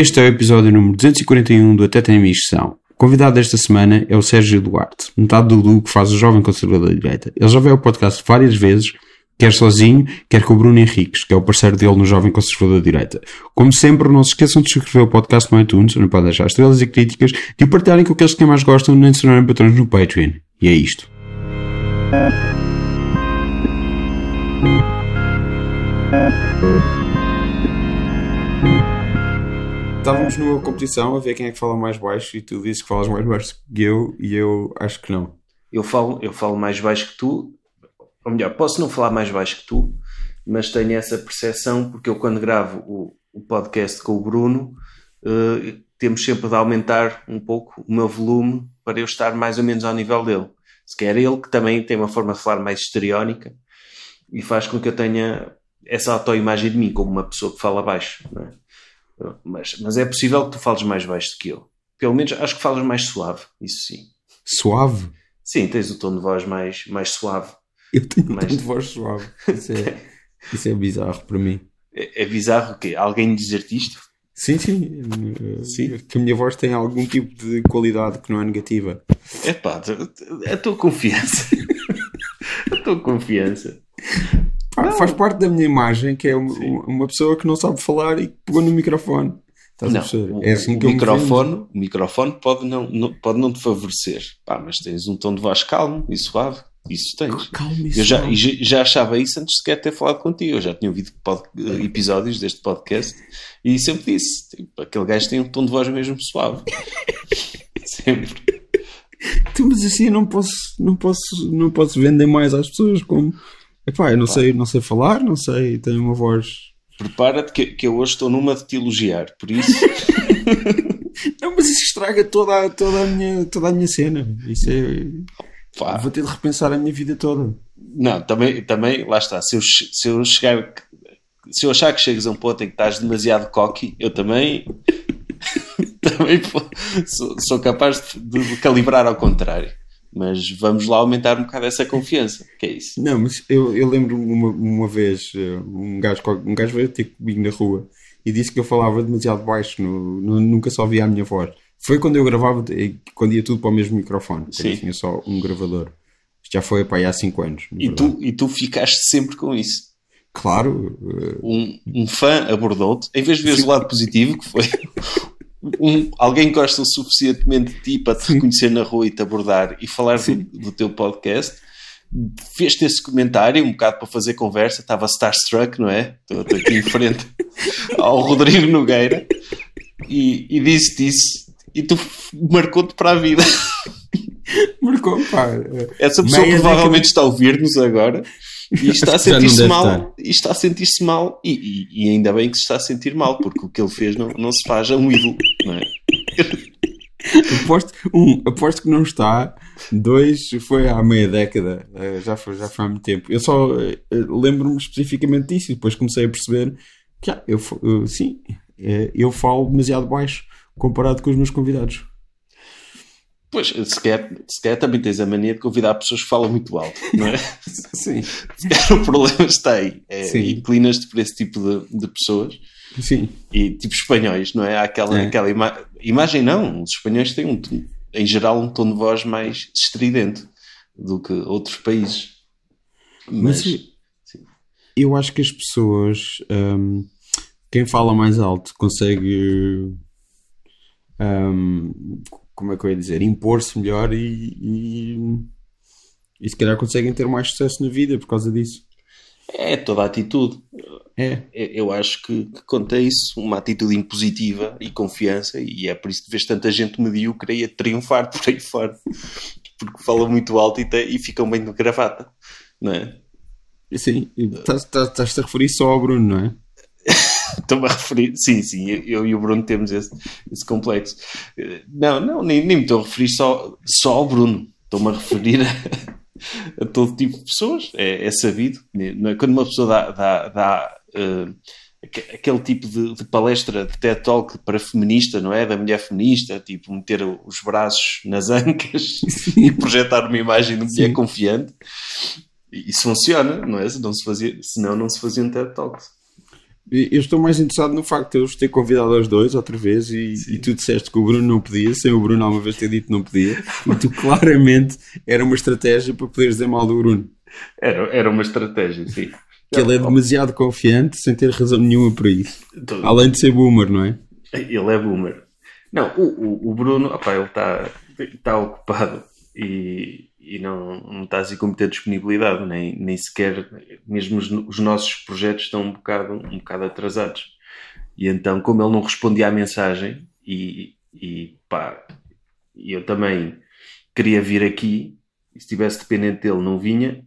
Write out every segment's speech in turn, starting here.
Este é o episódio número 241 do Até Tem Missão. O convidado desta semana é o Sérgio Duarte, metade do Dudu que faz o Jovem Conservador da Direita. Ele já veio ao podcast várias vezes, quer sozinho, quer com o Bruno Henriques, que é o parceiro dele no Jovem Conservador da Direita. Como sempre, não se esqueçam de subscrever o podcast no iTunes, onde podem deixar estrelas e críticas, de partilharem com aqueles que mais gostam, nem se tornarem patrões no Patreon. E é isto. Estávamos numa competição a ver quem é que fala mais baixo e tu disse que falas mais baixo que eu e eu acho que não. Eu falo, eu falo mais baixo que tu, ou melhor, posso não falar mais baixo que tu, mas tenho essa percepção porque eu quando gravo o, o podcast com o Bruno uh, temos sempre de aumentar um pouco o meu volume para eu estar mais ou menos ao nível dele. Se quer ele que também tem uma forma de falar mais histriónica e faz com que eu tenha essa autoimagem de mim como uma pessoa que fala baixo. É? Mas, mas é possível que tu fales mais baixo do que eu. Pelo menos acho que falas mais suave, isso sim. Suave? Sim, tens o tom de voz mais, mais suave. Eu tenho mais... um tom de voz suave. Isso é, isso é bizarro para mim. É, é bizarro o quê? Alguém dizer-te isto? Sim, sim. sim. Que a minha voz tem algum tipo de qualidade que não é negativa. É pá, a tua confiança. a tua confiança. Pá, faz parte da minha imagem, que é uma, uma, pessoa que não sabe falar e pegou no microfone. Estás não, é assim o, que o microfone, o microfone pode não, não, pode não te favorecer, Pá, mas tens um tom de voz calmo e suave. Isso tens. Calmo e eu já, já achava isso antes de sequer ter falado contigo. Eu já tinha ouvido pod, episódios deste podcast e sempre disse: tipo, aquele gajo tem um tom de voz mesmo suave. sempre. Tu, mas assim eu não posso, não posso, não posso vender mais às pessoas como Epá, eu não sei, não sei falar, não sei, tenho uma voz. Prepara-te que, que eu hoje estou numa de te elogiar, por isso. não, mas isso estraga toda, a, toda, a, minha, toda a minha cena. Isso é. Pá. Vou ter de repensar a minha vida toda. Não, também, também lá está. Se eu, se eu chegar. Se eu achar que chegas a um ponto em que estás demasiado cocky, eu também. também sou, sou capaz de, de calibrar ao contrário. Mas vamos lá aumentar um bocado essa confiança, que é isso. Não, mas eu, eu lembro uma, uma vez, eh, um gajo, um gajo veio ter comigo na rua e disse que eu falava demasiado baixo, no, no, nunca só via a minha voz. Foi quando eu gravava, quando ia tudo para o mesmo microfone, quando tinha só um gravador. Isto já foi para aí há 5 anos. E tu, e tu ficaste sempre com isso. Claro. Uh... Um, um fã abordou-te, em vez de ver o lado positivo, que foi um, alguém gosta o suficientemente de ti para te reconhecer na rua e te abordar e falar do, do, teu podcast, fez-te esse comentário um bocado para fazer conversa, estava starstruck, não é? Estou, estou aqui em frente ao Rodrigo Nogueira e, e disse-te isso e tu marcou-te para a vida. Marcou, pá. Essa pessoa provavelmente está a ouvir-nos agora e está a sentir-se mal, e está a sentir-se mal, e, e, e, ainda bem que se está a sentir mal, porque o que ele fez não, não se faz a um ídolo, não é? aposto, um, aposto que não está. Dois, foi há meia década. Eh, já foi, já foi há muito tempo. Eu só eh, lembro-me especificamente disso e depois comecei a perceber que, ah, eu, eu, sim, eh, eu falo demasiado baixo comparado com os meus convidados. Pois, se quer, se também tens a mania de convidar pessoas que falam muito alto, não é? Sim. Se quer, o problema está aí. É, Inclinas-te por esse tipo de, de, pessoas. Sim. E tipo espanhóis, não é? Há aquela, é. aquela ima imagem, não. Os espanhóis têm, um, em geral, um tom de voz mais estridente do que outros países. Mas, Mas eu acho que as pessoas, um, quem fala mais alto, consegue. Um, como é que eu ia dizer, impor-se melhor e, e, e se calhar conseguem ter mais sucesso na vida por causa disso. É toda a atitude. É. Eu acho que, que conta isso, uma atitude impositiva e confiança, e é por isso que vês tanta gente medíocre a triunfar por aí fora, porque falam muito alto e, te, e ficam bem de gravata, não é? Sim, estás-te a referir só ao Bruno, não é? Estou-me a referir, sim, sim, eu e o Bruno temos esse, esse complexo. Não, não, nem, nem me estou a referir só, só ao Bruno, estou-me a referir a, a, todo tipo de pessoas, é, é sabido. É? Quando uma pessoa dá, dá, dá uh, aquele tipo de, de, palestra de TED Talk para feminista, não é? Da mulher feminista, tipo meter os braços nas ancas sim. e projetar uma imagem de mulher sim. confiante. Isso funciona, não é? Se não se fazia, senão não se fazia um TED Talk. Eu estou mais interessado no facto de eu os ter convidado aos dois outra vez e, e, tu disseste que o Bruno não podia, sem o Bruno alguma vez ter dito que não podia, e tu claramente era uma estratégia para poderes dizer mal do Bruno. Era, era uma estratégia, sim. Que ele é demasiado confiante sem ter razão nenhuma para isso. Todo. Além de ser boomer, não é? Ele é boomer. Não, o, o, o Bruno, opa, ele está tá ocupado e, e não, não está assim com muita disponibilidade, nem, nem sequer, mesmo os, os, nossos projetos estão um bocado, um bocado atrasados. E então, como ele não respondia à mensagem, e, e pá, eu também queria vir aqui, e se estivesse dependente dele, não vinha.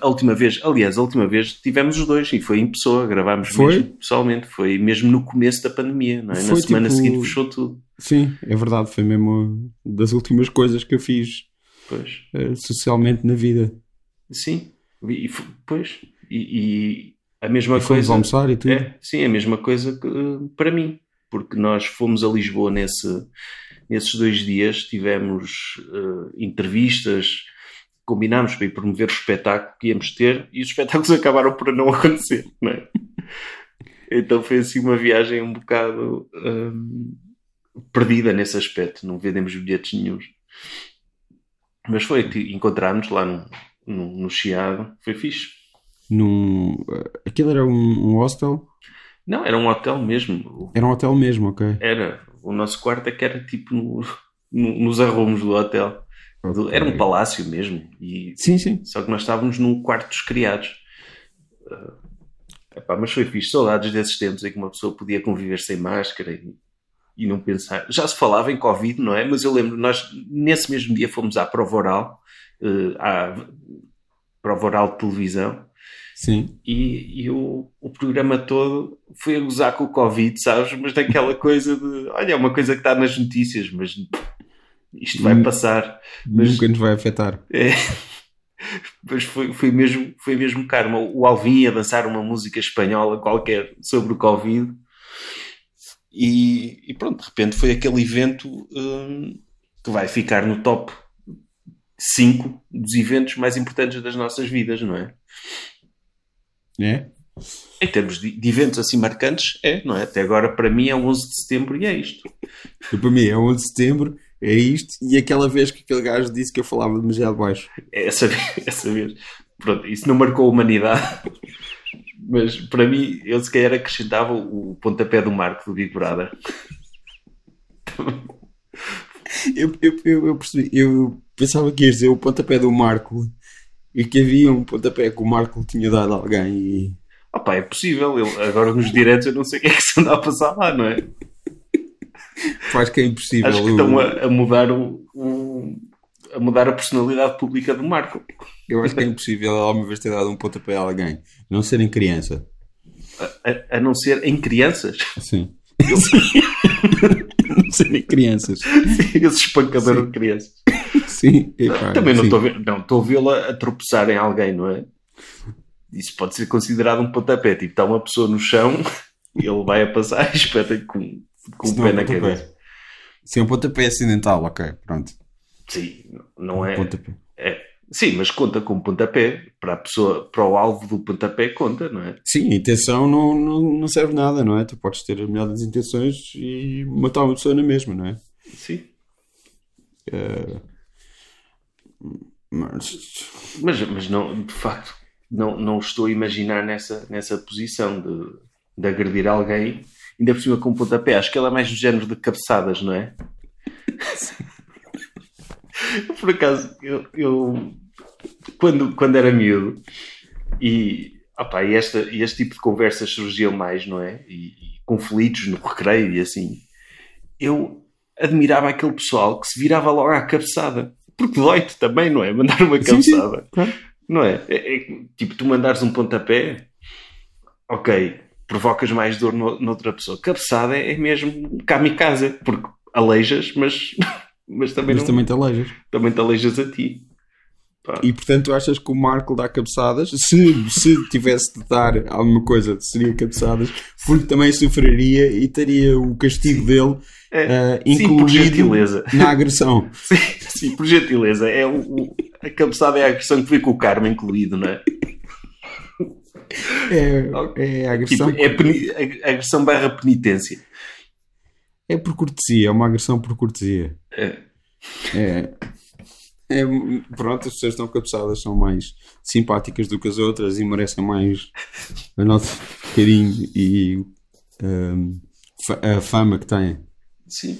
A última vez, aliás, a última vez tivemos os dois e foi em pessoa, gravámos foi? mesmo pessoalmente, foi mesmo no começo da pandemia, não é? Foi, Na semana tipo... seguinte fechou tudo. Sim, é verdade, foi mesmo das últimas coisas que eu fiz Pois. Uh, socialmente na vida. Sim, e, pois. E, e a mesma e coisa. almoçar e tudo. É, sim, a mesma coisa que, para mim. Porque nós fomos a Lisboa nesse, nesses dois dias, tivemos uh, entrevistas, combinámos para ir promover o espetáculo que íamos ter e os espetáculos acabaram por não acontecer, não é? então foi assim uma viagem um bocado um, perdida nesse aspecto, não vendemos bilhetes nenhums. Mas foi, encontrarmos lá no, no, no Chiado, foi fixe. Num, aquilo era um, um hostel? Não, era um hotel mesmo. Era um hotel mesmo, ok. Era. O nosso quarto é que era tipo no, no, nos arrumos do hotel. Okay. Era um palácio mesmo. E, sim, sim. Só que nós estávamos num quarto dos criados. Uh, epá, mas foi fixe. Saudades desses tempos em que uma pessoa podia conviver sem máscara e e não pensar. Já se falava em Covid, não é? Mas eu lembro, nós nesse mesmo dia fomos à prova oral, uh, à prova oral de televisão. Sim. E, e o, o programa todo foi a gozar com o Covid, sabes? Mas daquela coisa de, olha, é uma coisa que está nas notícias, mas isto vai passar. Mas, Nunca nos vai afetar. É, mas foi, foi, mesmo, foi mesmo karma. O Alvin ia dançar uma música espanhola qualquer sobre o Covid e, e, pronto, de repente foi aquele evento hum, que vai ficar no top 5 dos eventos mais importantes das nossas vidas, não é? É? Em termos de, de, eventos assim marcantes, é, não é? Até agora, para mim, é 11 de setembro e é isto. E para mim, é 11 de setembro, é isto, e aquela vez que aquele gajo disse que eu falava demasiado baixo. É essa, essa vez. Pronto, isso não marcou a humanidade. Mas para mim, eu se calhar acrescentava o pontapé do Marco do Big Brother. eu, eu, eu, eu, percebi, eu pensava que ias dizer o pontapé do Marco e que havia um pontapé que o Marco tinha dado a alguém e. Opa, é possível. Eu, agora nos diretos eu não sei o que é que se anda a passar lá, não é? Acho que é impossível. Acho que estão a, a mudar o, o, a mudar a personalidade pública do Marco. Eu acho que é impossível alguma vez ter dado um pontapé a alguém, a não ser em criança. A, a, a não ser em crianças? Sim. a não ser em crianças. Sim, esse espancador sim. de crianças. Sim. Também não estou a ver, não estou a vê-la a tropeçar em alguém, não é? Isso pode ser considerado um pontapé. Tipo, está uma pessoa no chão, ele vai a passar e espeta com, com o pé é na cabeça. Sim, um pontapé acidental, ok, pronto. Sim, não é. é. Sim, mas conta como pontapé. Para a pessoa, para o alvo do pontapé, conta, não é? Sim, a intenção não, não, não serve nada, não é? Tu podes ter a melhor das intenções e matar uma pessoa na mesma, não é? Sim. Uh, mas... mas... Mas, não, de facto, não, não estou a imaginar nessa, nessa posição de, de agredir alguém, ainda por cima com um pontapé. Acho que ela é mais do género de cabeçadas, não é? Sim. Por acaso, eu, eu, quando, quando era miúdo e, opa, e, esta, e este tipo de conversas surgiam mais, não é? E, e conflitos no recreio e assim, eu admirava aquele pessoal que se virava logo à cabeçada. Porque dói-te também, não é? Mandar uma cabeçada. Sim, sim. Não é? É, é? Tipo, tu mandares um pontapé, ok, provocas mais dor no, noutra pessoa. Cabeçada é, é mesmo kamikaze, porque aleijas, mas mas também, mas não, também te aleijas. Também te aleijas a ti. Pá. E portanto achas que o Marco dá cabeçadas? Se, se tivesse de dar alguma coisa, seria cabeçadas, porque também sofreria e teria o castigo dele é, uh, incluído sim, na agressão. Sim, sim, por gentileza. É o, o, a cabeçada é a agressão que fica com o karma incluído, não é? É, é agressão. Tipo, é a- agressão barra penitência. É por cortesia, é uma agressão por cortesia. É. É, é, pronto, as pessoas estão cabeçadas são mais simpáticas do que as outras e merecem mais o nosso carinho e fa- a fama que têm. Sim.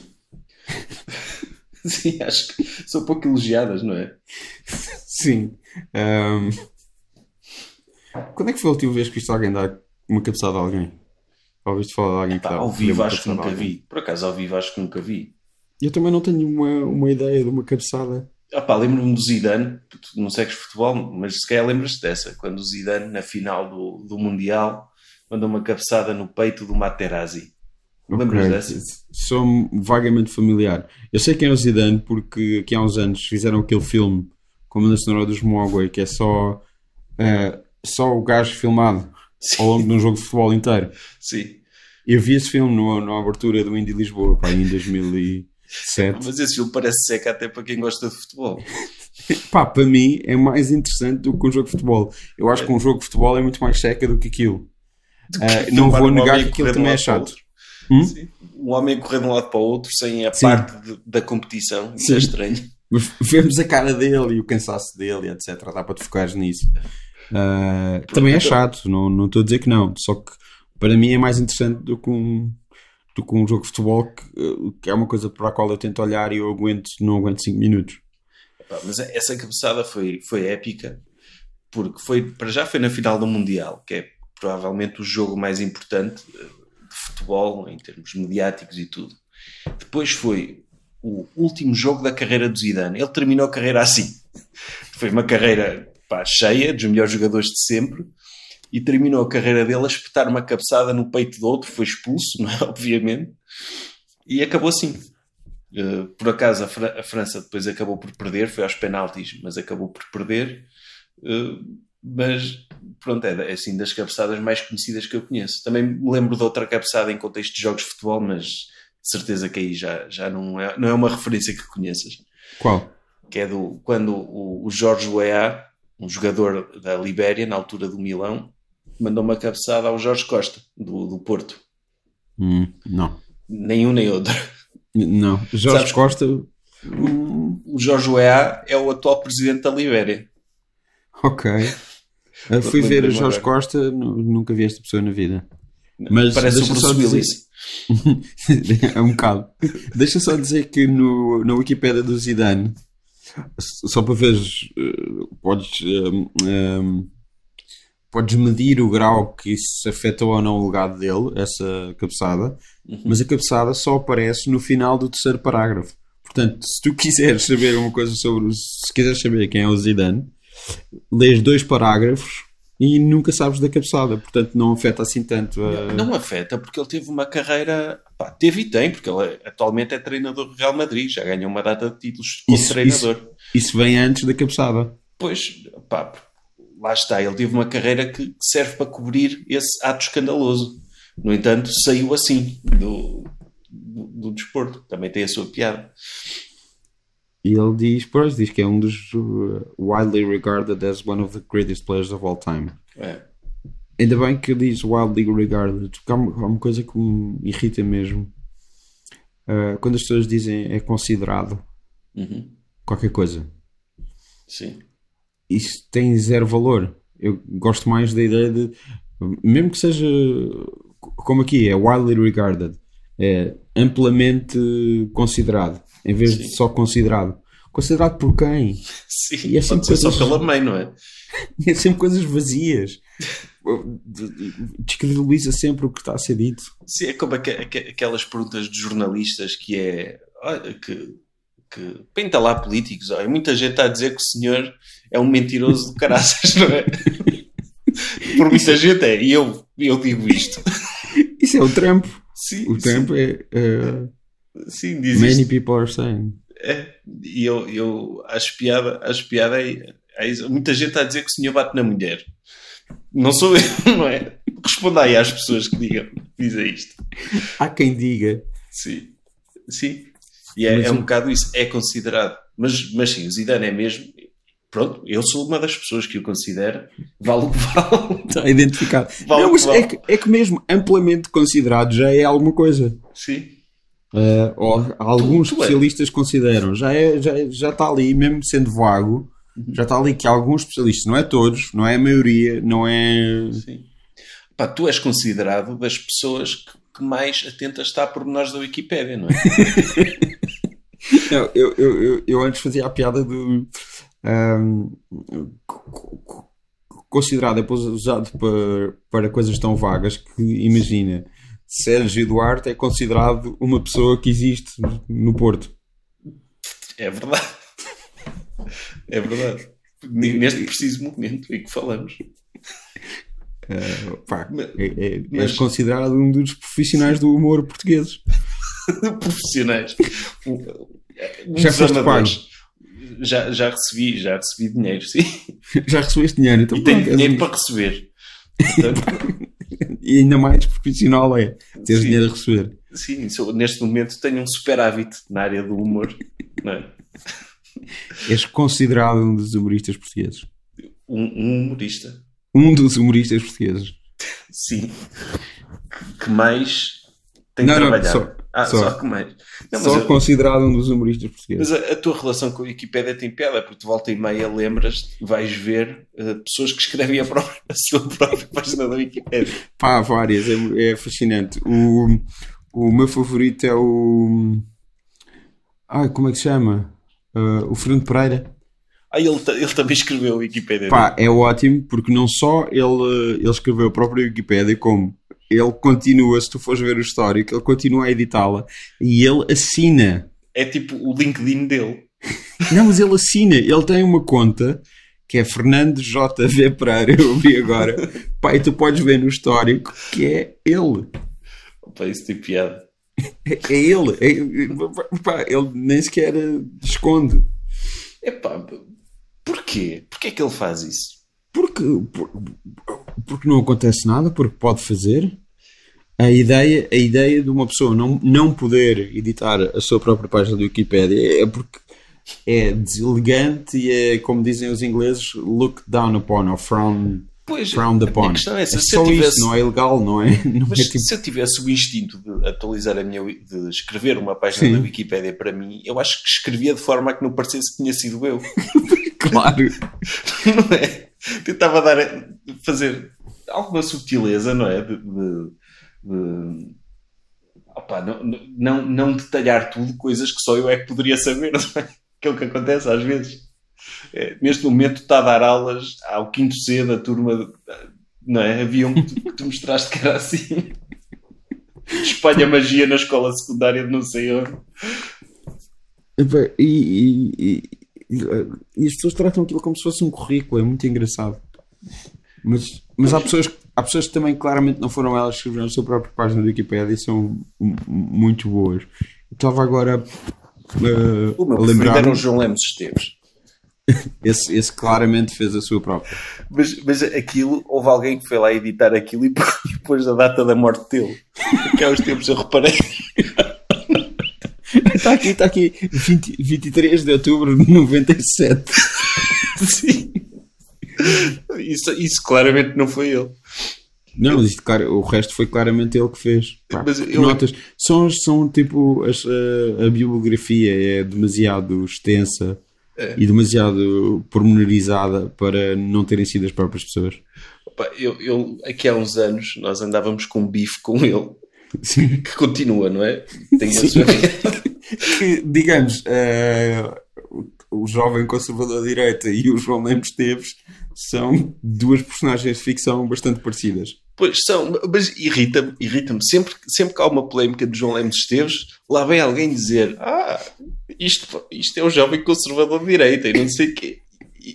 Sim, acho que são pouco elogiadas, não é? Sim. Hum, quando é que foi a última vez que viste alguém dar uma cabeçada a alguém? Ou ouviste falar de alguém que Pá, dá ao vivo acho que a nunca alguém? vi. Por acaso ao vivo acho que nunca vi. Eu também não tenho uma, uma ideia de uma cabeçada. Ah pá, lembro-me do Zidane, tu não segues futebol, mas se calhar lembras-te dessa, quando o Zidane, na final do, do Mundial, mandou uma cabeçada no peito do Materazzi. Lembras Ok, dessa? Sou vagamente familiar. Eu sei quem é o Zidane porque aqui há uns anos fizeram aquele filme como na sonora dos Mogwai, que é só, eh, só o gajo filmado ao longo de um jogo de futebol inteiro. Sim. Eu vi esse filme no, na abertura do Indy Lisboa, pá, em 2007. Mas esse filme parece seca até para quem gosta de futebol. Pá, para mim é mais interessante do que um jogo de futebol. Eu acho que um jogo de futebol é muito mais seca do que aquilo. Eh, não Filmar vou um negar que aquilo também é chato. Hum? Sim. Um homem correr de um lado para o outro sem a Sim. parte de- da competição. Isso é Sim. estranho. Mas vemos a cara dele e o cansaço dele, etc. Dá para te focares nisso. Ah, também é chato, não não estou a dizer que não. Só que para mim é mais interessante do que um, do que um jogo de futebol que, eh, que é uma coisa para a qual eu tento olhar e eu aguento, não aguento 5 minutos. Mas essa cabeçada foi, foi épica, porque foi, para já foi na final do Mundial, que é provavelmente o jogo mais importante eh, de futebol, em termos mediáticos e tudo. Depois foi o último jogo da carreira do Zidane. Ele terminou a carreira assim. Foi uma carreira pá, cheia, dos melhores jogadores de sempre, e terminou a carreira dele a espetar uma cabeçada no peito do outro, foi expulso, é? obviamente, e acabou assim. Uh, por acaso a, Fra- a França depois acabou por perder, foi aos penaltis, mas acabou por perder. Uh, mas pronto, é, é assim das cabeçadas mais conhecidas que eu conheço. Também me lembro de outra cabeçada em contexto de jogos de futebol, mas de certeza que aí já, já não, é, não é uma referência que conheças. Qual? Que é do quando o, o Jorge Weah, um jogador da Libéria, na altura do Milão, mandou uma cabeçada ao Jorge Costa, do, do Porto. Hum, não. Nenhum nem outro. Não. Jorge Sabes- Costa. O Jorge Weah é o atual presidente da Libéria. ok. Ah, fui ver o Jorge agora. Costa, nu- nunca vi esta pessoa na vida. Mas Parece o só Bruce Willis. é um bocado. Deixa só dizer que no, na Wikipédia do Zidane, só para veres, podes, ehm, ehm, podes medir o grau que isso afetou ou não o legado dele, essa cabeçada, mas a cabeçada só aparece no final do terceiro parágrafo. Portanto, se tu quiseres saber uma coisa sobre, se quiseres saber quem é o Zidane, lês dois parágrafos e nunca sabes da cabeçada. Portanto, não afeta assim tanto a... Não afeta, porque ele teve uma carreira. Pá, teve e tem, porque ele é- atualmente é treinador do Real Madrid, já ganhou uma data de títulos como Isso- treinador. Isso vem antes da cabeçada. Pois, pá, lá está, ele teve uma carreira que serve para cobrir esse ato escandaloso. No entanto, saiu assim do, do, do desporto. Também tem a sua piada. E ele diz, pois, diz que é um dos uh, widely regarded as one of the greatest players of all time. É. Ainda bem que diz wildly regarded, porque há uma, há uma coisa que me irrita mesmo. Uh, quando as pessoas dizem é considerado Uhum. qualquer coisa, Sim. isso tem zero valor. Eu gosto mais da ideia de, mesmo que seja como aqui, é widely regarded, é amplamente considerado, em vez de Sim. só considerado. Considerado por quem? Sim, E é sempre ser só coisas- pela mãe, não é? É sempre coisas vazias. Descredibiliza sempre o que está a ser dito. Sim, é como aque- aque- aquelas perguntas de jornalistas que é que, que pinta lá políticos. Olha, muita gente está a dizer que o senhor é um mentiroso de caraças, não é? Por muita gente é, e eu, eu digo isto. Isso é o Trump. Sim, O Trump é. uh, sim, sim, diz many isto. people are saying. É, e eu, eu acho piada, acho piada é, é. Muita gente está a dizer que o senhor bate na mulher. Não sou eu, não é? Responda aí às pessoas que digam, dizem isto. Há quem diga. Sim, sim. E é, é um bocado isso, é considerado. Mas, mas sim, o Zidane é mesmo. pronto, eu sou uma das pessoas que o considera, vale o que vale. Está identificado. Vale não, mas vale. é, que, é que mesmo amplamente considerado já é alguma coisa. Sim. Uh, ou alguns Tu- tu é. especialistas consideram, já, é, já, já está ali, mesmo sendo vago, Uhum. já está ali que alguns especialistas, não é todos, não é a maioria, não é. Sim. Pá, tu és considerado das pessoas que, que mais atenta está a pormenores da Wikipédia, não é? Não, eu, eu, eu, eu antes fazia a piada do. co- co- considerado depois usado para, para coisas tão vagas que, imagina, Sérgio Duarte é considerado uma pessoa que existe no Porto. É verdade. É verdade. Neste preciso momento em que falamos. Ah, pá, Mas- é, é- é mas- considerado um dos profissionais do humor portugueses. Profissionais. Já foste amadores. Já, já recebi, já recebi dinheiro, sim. Já recebeste dinheiro, então E tenho dinheiro para receber. Portanto, E ainda mais profissional é ter Sim. dinheiro a receber. sim, neste momento tenho um superávit na área do humor. Não é? És considerado um dos humoristas portugueses. um, um humorista. Um dos humoristas portugueses. Sim. Que, mais tem Não, não, trabalhado. só- ah, só. só, que mais. Não, Só eu- considerado um dos humoristas portugueses. Mas a, a tua relação com a Wikipédia tem piada, porque de volta e meia lembras, vais ver eh, pessoas que escrevem a, própria- a sua própria página da Wikipédia. Pá, várias, é, é fascinante. O, o meu favorito é o. Ai, como é que se chama? Ah, o Fernando Pereira. Ah, ele, ele também escreveu a Wikipédia. Pá, é ótimo porque não só ele, ele escreveu a própria Wikipédia, como ele continua, se tu fores ver o histórico, ele continua a editá-la e ele assina. É tipo o LinkedIn dele. Não, mas ele assina. Ele tem uma conta que é Fernando JV Pereira, eu vi agora. E tu podes ver no histórico que é ele. Pá, isso tem piada. É, é ele. É- pá, ele nem sequer esconde. Epá, porquê? Porquê é que ele faz isso? Porque, por- porque não acontece nada, porque pode fazer. A ideia, a ideia de uma pessoa não, não poder editar a sua própria página do Wikipedia é porque é deselegante e é, como dizem os ingleses, looked down upon ou frowned, Pois, frowned a upon. minha questão é essa. É se eu só tivesse, isso, não é ilegal, não é? Não mas é tipo, se eu tivesse o instinto de atualizar a minha de escrever uma página Sim. da Wikipédia para mim, eu acho que escrevia de forma a que não parecesse que tinha sido eu. claro. não é? Tentava dar, fazer alguma subtileza, não é? De, de- de- Opa, não, não, não detalhar tudo, coisas que só eu é que poderia saber, não é? Que é que acontece às vezes. É, neste momento está a dar aulas ao quinto C da turma, não é? Havia um que tu, que tu mostraste que era assim. Espalha magia na escola secundária de não sei onde. E, e- e- e- as pessoas tratam aquilo como se fosse um currículo, é muito engraçado. Mas, mas há, pessoas, há pessoas que também claramente não foram elas que escreveram a sua própria página do Wikipedia e são muito boas. Estava agora uh, O meu lembrar era o João Lemos Esteves. esse, esse claramente fez a sua própria. Mas, mas aquilo, houve alguém que foi lá editar aquilo e e pôs a data da morte dele. Que há uns tempos eu reparei. Está aqui, está aqui, 20 23 de outubro de 97. Sim. Isso, isso claramente não foi ele. Não, mas isto, o resto foi claramente ele que fez. Pá, eu- notas são, são tipo as- a, a bibliografia é demasiado extensa É. e demasiado pormenorizada para não terem sido as próprias pessoas. Opa, Eu, eu, aqui há uns anos, nós andávamos com um bife com ele, Sim. que continua, não é? Tem sua... Que, digamos, o, o jovem conservador de direita e o João Lemos Teves são duas personagens de ficção bastante parecidas. Pois são, mas irrita-me, irrita-me. Sempre, sempre que há uma polémica de João Lemos Esteves, lá vem alguém dizer: Ah, isto, isto é um jovem conservador de direita e não sei o quê.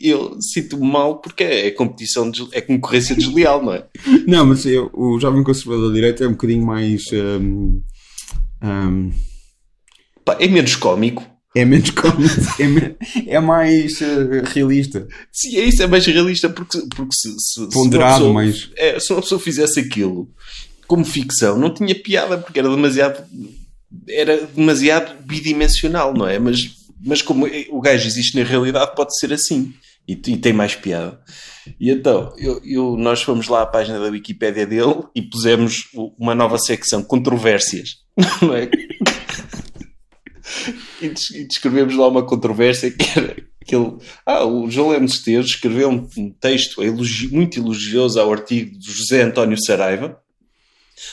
Eu sinto-me mal porque é competição, des- é concorrência desleal, não é? Não, mas eu, o jovem conservador de direita é um bocadinho mais. hum, Pá, é menos cómico. É menos cómico, é, me- é mais eh, realista. Sim, é isso, é mais realista porque, porque se, se, se Ponderado, uma pessoa, mais- é, se uma pessoa fizesse aquilo como ficção, não tinha piada porque era demasiado era demasiado bidimensional, não é? Mas, mas como o gajo existe na realidade, pode ser assim. e, e tem mais piada. E então, eu, eu, nós fomos lá à página da Wikipédia dele e pusemos uma nova secção, controvérsias. Não é? e, descrevemos lá uma controvérsia que era que ele, ah, o João Lemos Esteves escreveu um, um texto muito elogioso ao artigo de José António Saraiva,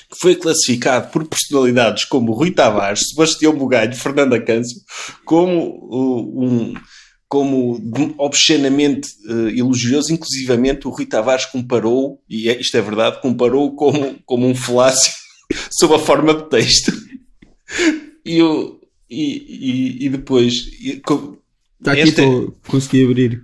que foi classificado por personalidades como Rui Tavares, Sebastião Bugalho, Fernanda Câncio, como uh, um como obscenamente uh, elogioso, inclusivamente o Rui Tavares comparou, e é, isto é verdade, comparou como, como um falácio sob a forma de texto. E, eu, e, e, e depois. Está aqui, esta... consegui abrir.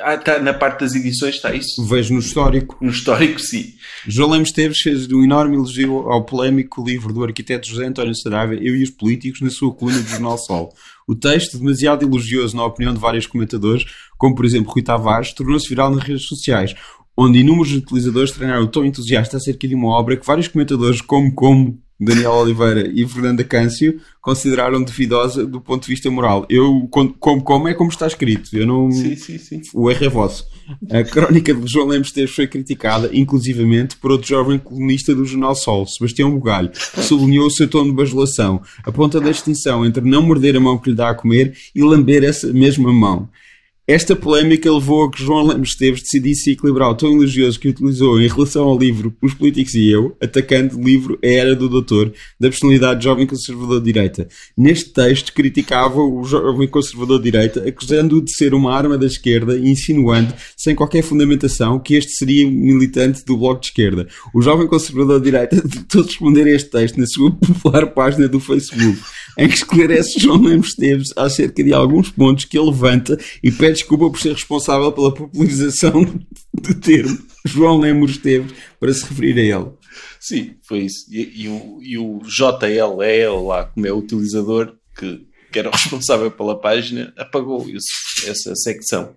Ah, tá, na parte das edições está isso? Vejo no histórico. No histórico, sim. João Lemos Teves fez um enorme elogio ao polémico livro do arquiteto José António Saraiva, Eu e os Políticos, na sua coluna do Jornal Sol. O texto, demasiado elogioso na opinião de vários comentadores, como por exemplo Rui Tavares, tornou-se viral nas redes sociais, onde inúmeros utilizadores treinaram o tom entusiasta acerca de uma obra que vários comentadores, como como Daniel Oliveira e Fernanda Câncio consideraram duvidosa do ponto de vista moral. Eu, como, como é como está escrito, eu não. Sim, sim, sim. O erro é vosso. A crónica de João Lemos Teves foi criticada, inclusivamente, por outro jovem colunista do Jornal Sol, Sebastião Bugalho, que sublinhou o seu tom de bajulação, a distinção entre não morder a mão que lhe dá a comer e lamber essa mesma mão. Esta polémica levou a que João Lemos Esteves decidisse equilibrar o tom elogioso que utilizou em relação ao livro Os Políticos e Eu, atacando o livro A Era do Doutor, da personalidade jovem conservador de direita. Neste texto, criticava o jovem conservador de direita, acusando-o de ser uma arma da esquerda e insinuando, sem qualquer fundamentação, que este seria um militante do Bloco de Esquerda. O jovem conservador de direita tentou responder a este texto na sua popular página do Facebook em que esclarece João Lemos Esteves acerca de alguns pontos que ele levanta e pede desculpa por ser responsável pela popularização do termo João Lemos Esteves para se referir a ele. Sim, foi isso. E, e, o, e o JL é lá, como é o utilizador que, que era o responsável pela página, apagou esse, essa secção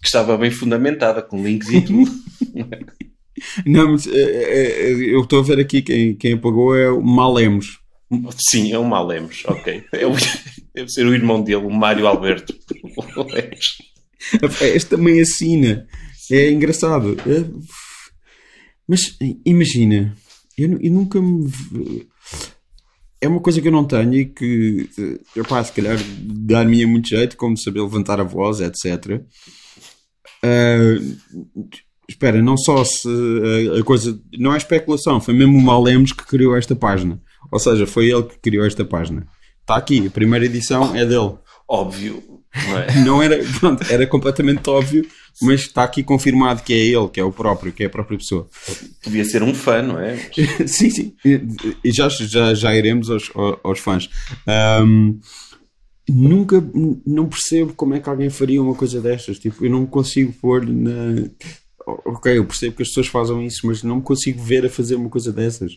que estava bem fundamentada, com links e tudo. Não, mas é, é, eu estou a ver aqui quem, quem apagou é o Malemos. Sim, é o Malemos, ok. É deve ser o irmão dele, o Mário Alberto. Esta também assina. É engraçado. É... Mas imagina, eu, eu, nunca me. É uma coisa que eu não tenho e que, pá, se calhar, dar-me muito jeito, como saber levantar a voz, etc. Uh, espera, não só se a, a coisa. Não é especulação, foi mesmo o Malemos que criou esta página. Ou seja, foi ele que criou esta página. Está aqui, a primeira edição é dele. Óbvio. Não, é? não era, pronto, era completamente óbvio, mas está aqui confirmado que é ele, que é o próprio, que é a própria pessoa. Podia ser um fã, não é? sim, sim. E já, já, já iremos aos, aos fãs. Um, nunca não percebo como é que alguém faria uma coisa destas. Tipo, eu não consigo pôr na. Ok, eu percebo que as pessoas fazem isso, mas não me consigo ver a fazer uma coisa dessas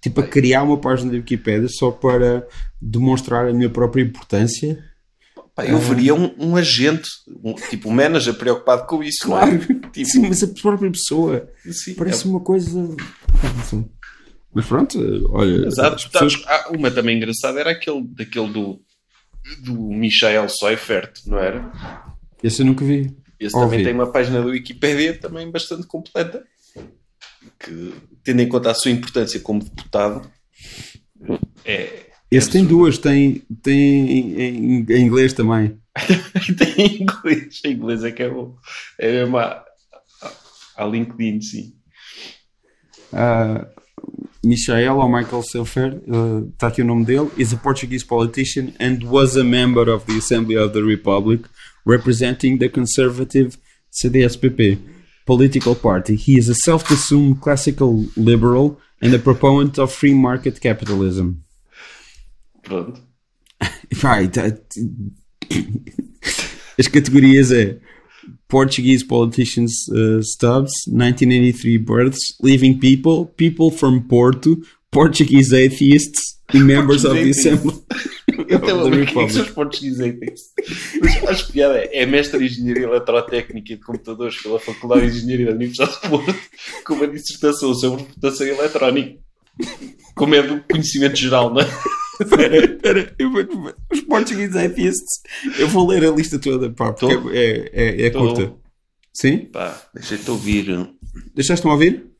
tipo a criar uma página da Wikipedia só para demonstrar a minha própria importância. Pá, eu veria um, um agente, um, tipo um manager preocupado com isso, claro. É? Tipo... Sim, mas a própria pessoa Sim, parece é... uma coisa. Mas pronto, olha. Exato. Pessoas... Uma também engraçada era aquele daquele do, do Michael Seifert, não era? Esse eu nunca vi. Esse Ouvi. também tem uma página da Wikipedia também bastante completa que, tendo em conta a sua importância como deputado, é. Esse é tem duas, tem, tem em, em inglês também. tem em inglês, em inglês é que é bom. É mesmo a, LinkedIn, sim. Uh, Michael ou Michael Selfer, está uh, aqui o nome dele, is a Portuguese politician and was a member of the Assembly of the Republic representing the conservative CDSPP political party. He is a self assumed classical liberal and a proponent of free market capitalism. Pronto. Right. As categorias é Portuguese politicians uh, stubs, 1983 births, living people, people from Porto, Portuguese atheists, e members of the Assembly. Eu também que os portugueses Mas acho piada é, é mestre em Engenharia Eletrotécnica e de Computadores pela Faculdade de Engenharia da Universidade de Porto com uma dissertação sobre computação eletrónica. Como é do conhecimento geral, não é? Espera, espera, os portugueses atheists. Eu vou ler a lista toda, pá, porque é, é, é, curta. Sim? Pá, deixa-te ouvir. Deixaste-me ouvir?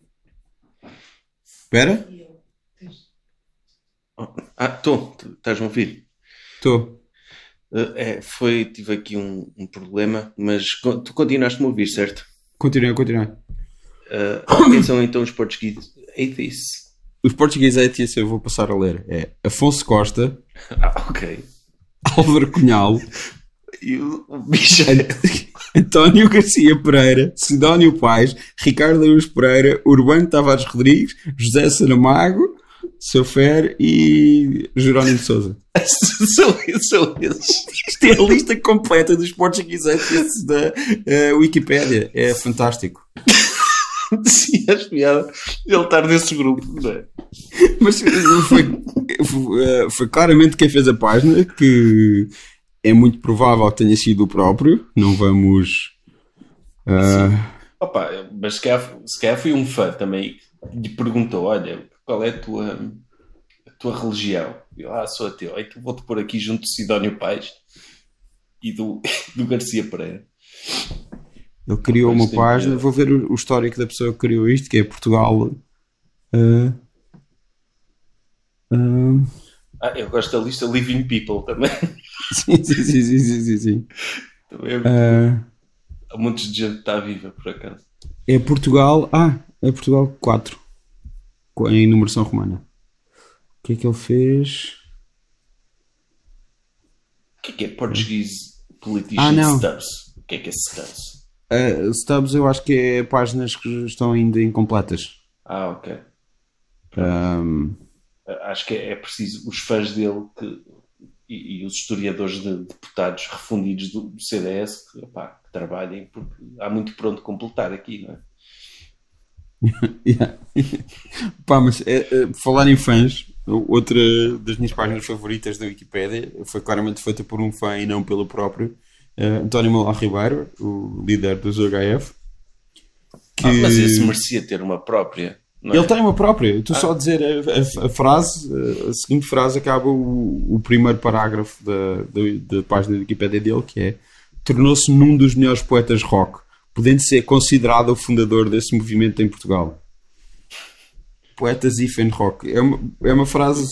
Espera. Ah, estou, estás-me a ouvir? Estou. Uh, é, foi, tive aqui um, um problema, mas tu continuaste-me a ouvir, certo? Continua, continua. Uh, quem são então os portugueses atheists? Os portugueses atheists eu vou passar a ler. É Afonso Costa, Ah, ok. Álvaro Cunhal, E bicho António Garcia Pereira, Sidónio Pais, Ricardo Luz Pereira, Urbano Tavares Rodrigues, José Saramago, Sofer e Jerónimo de Souza. são, são esses. Isto é a lista completa dos portugueses da eh, Wikipédia. É fantástico. Sim, acho piada ele estar nesse grupo, não é? Mas foi, foi, eh, foi claramente quem fez a página, que é muito provável que tenha sido o próprio. Não vamos. ah, Opa, mas se calhar, se calhar foi um fã também que lhe perguntou: Olha, qual é a tua, a tua religião? Eu, ah, sou ateu. Então vou-te pôr aqui junto de Sidónio Pais e do, do Garcia Pereira. ele criou uma página. Vou ver o, o histórico da pessoa que criou isto, que é Portugal. ah, ah, Ah, eu gosto da lista Living People também. sim, sim, sim, sim, sim, sim, também é- Ah, há montes de gente que está viva, por acaso. é Portugal. Ah, é Portugal 4 co- em numeração romana. O que é que ele fez? O que é que é Portuguese Politician Ah, não. Stubs? O que é que é Stubs? Uh, stubs eu acho que é páginas que estão ainda incompletas. Ah, ok. Um, Acho que é, é preciso os fãs dele que, e, e os historiadores de deputados refundidos do, do CDS que, opá, que trabalhem, porque há muito por onde completar aqui, não é? yeah. Pá, mas é, é, falar em fãs, outra das minhas páginas favoritas da Wikipédia foi claramente feita por um fã e não pelo próprio uh, António Malá Ribeiro, o líder dos UHF. Que... Ah, mas esse merecia ter uma própria. É? Ele tem uma própria. Estou só a dizer a, a- a frase, a seguinte frase acaba o, o primeiro parágrafo da, da, da página da Wikipédia dele, que é tornou-se num dos melhores poetas rock, podendo ser considerado o fundador desse movimento em Portugal. Poetas Ifen Rock. É uma, é uma frase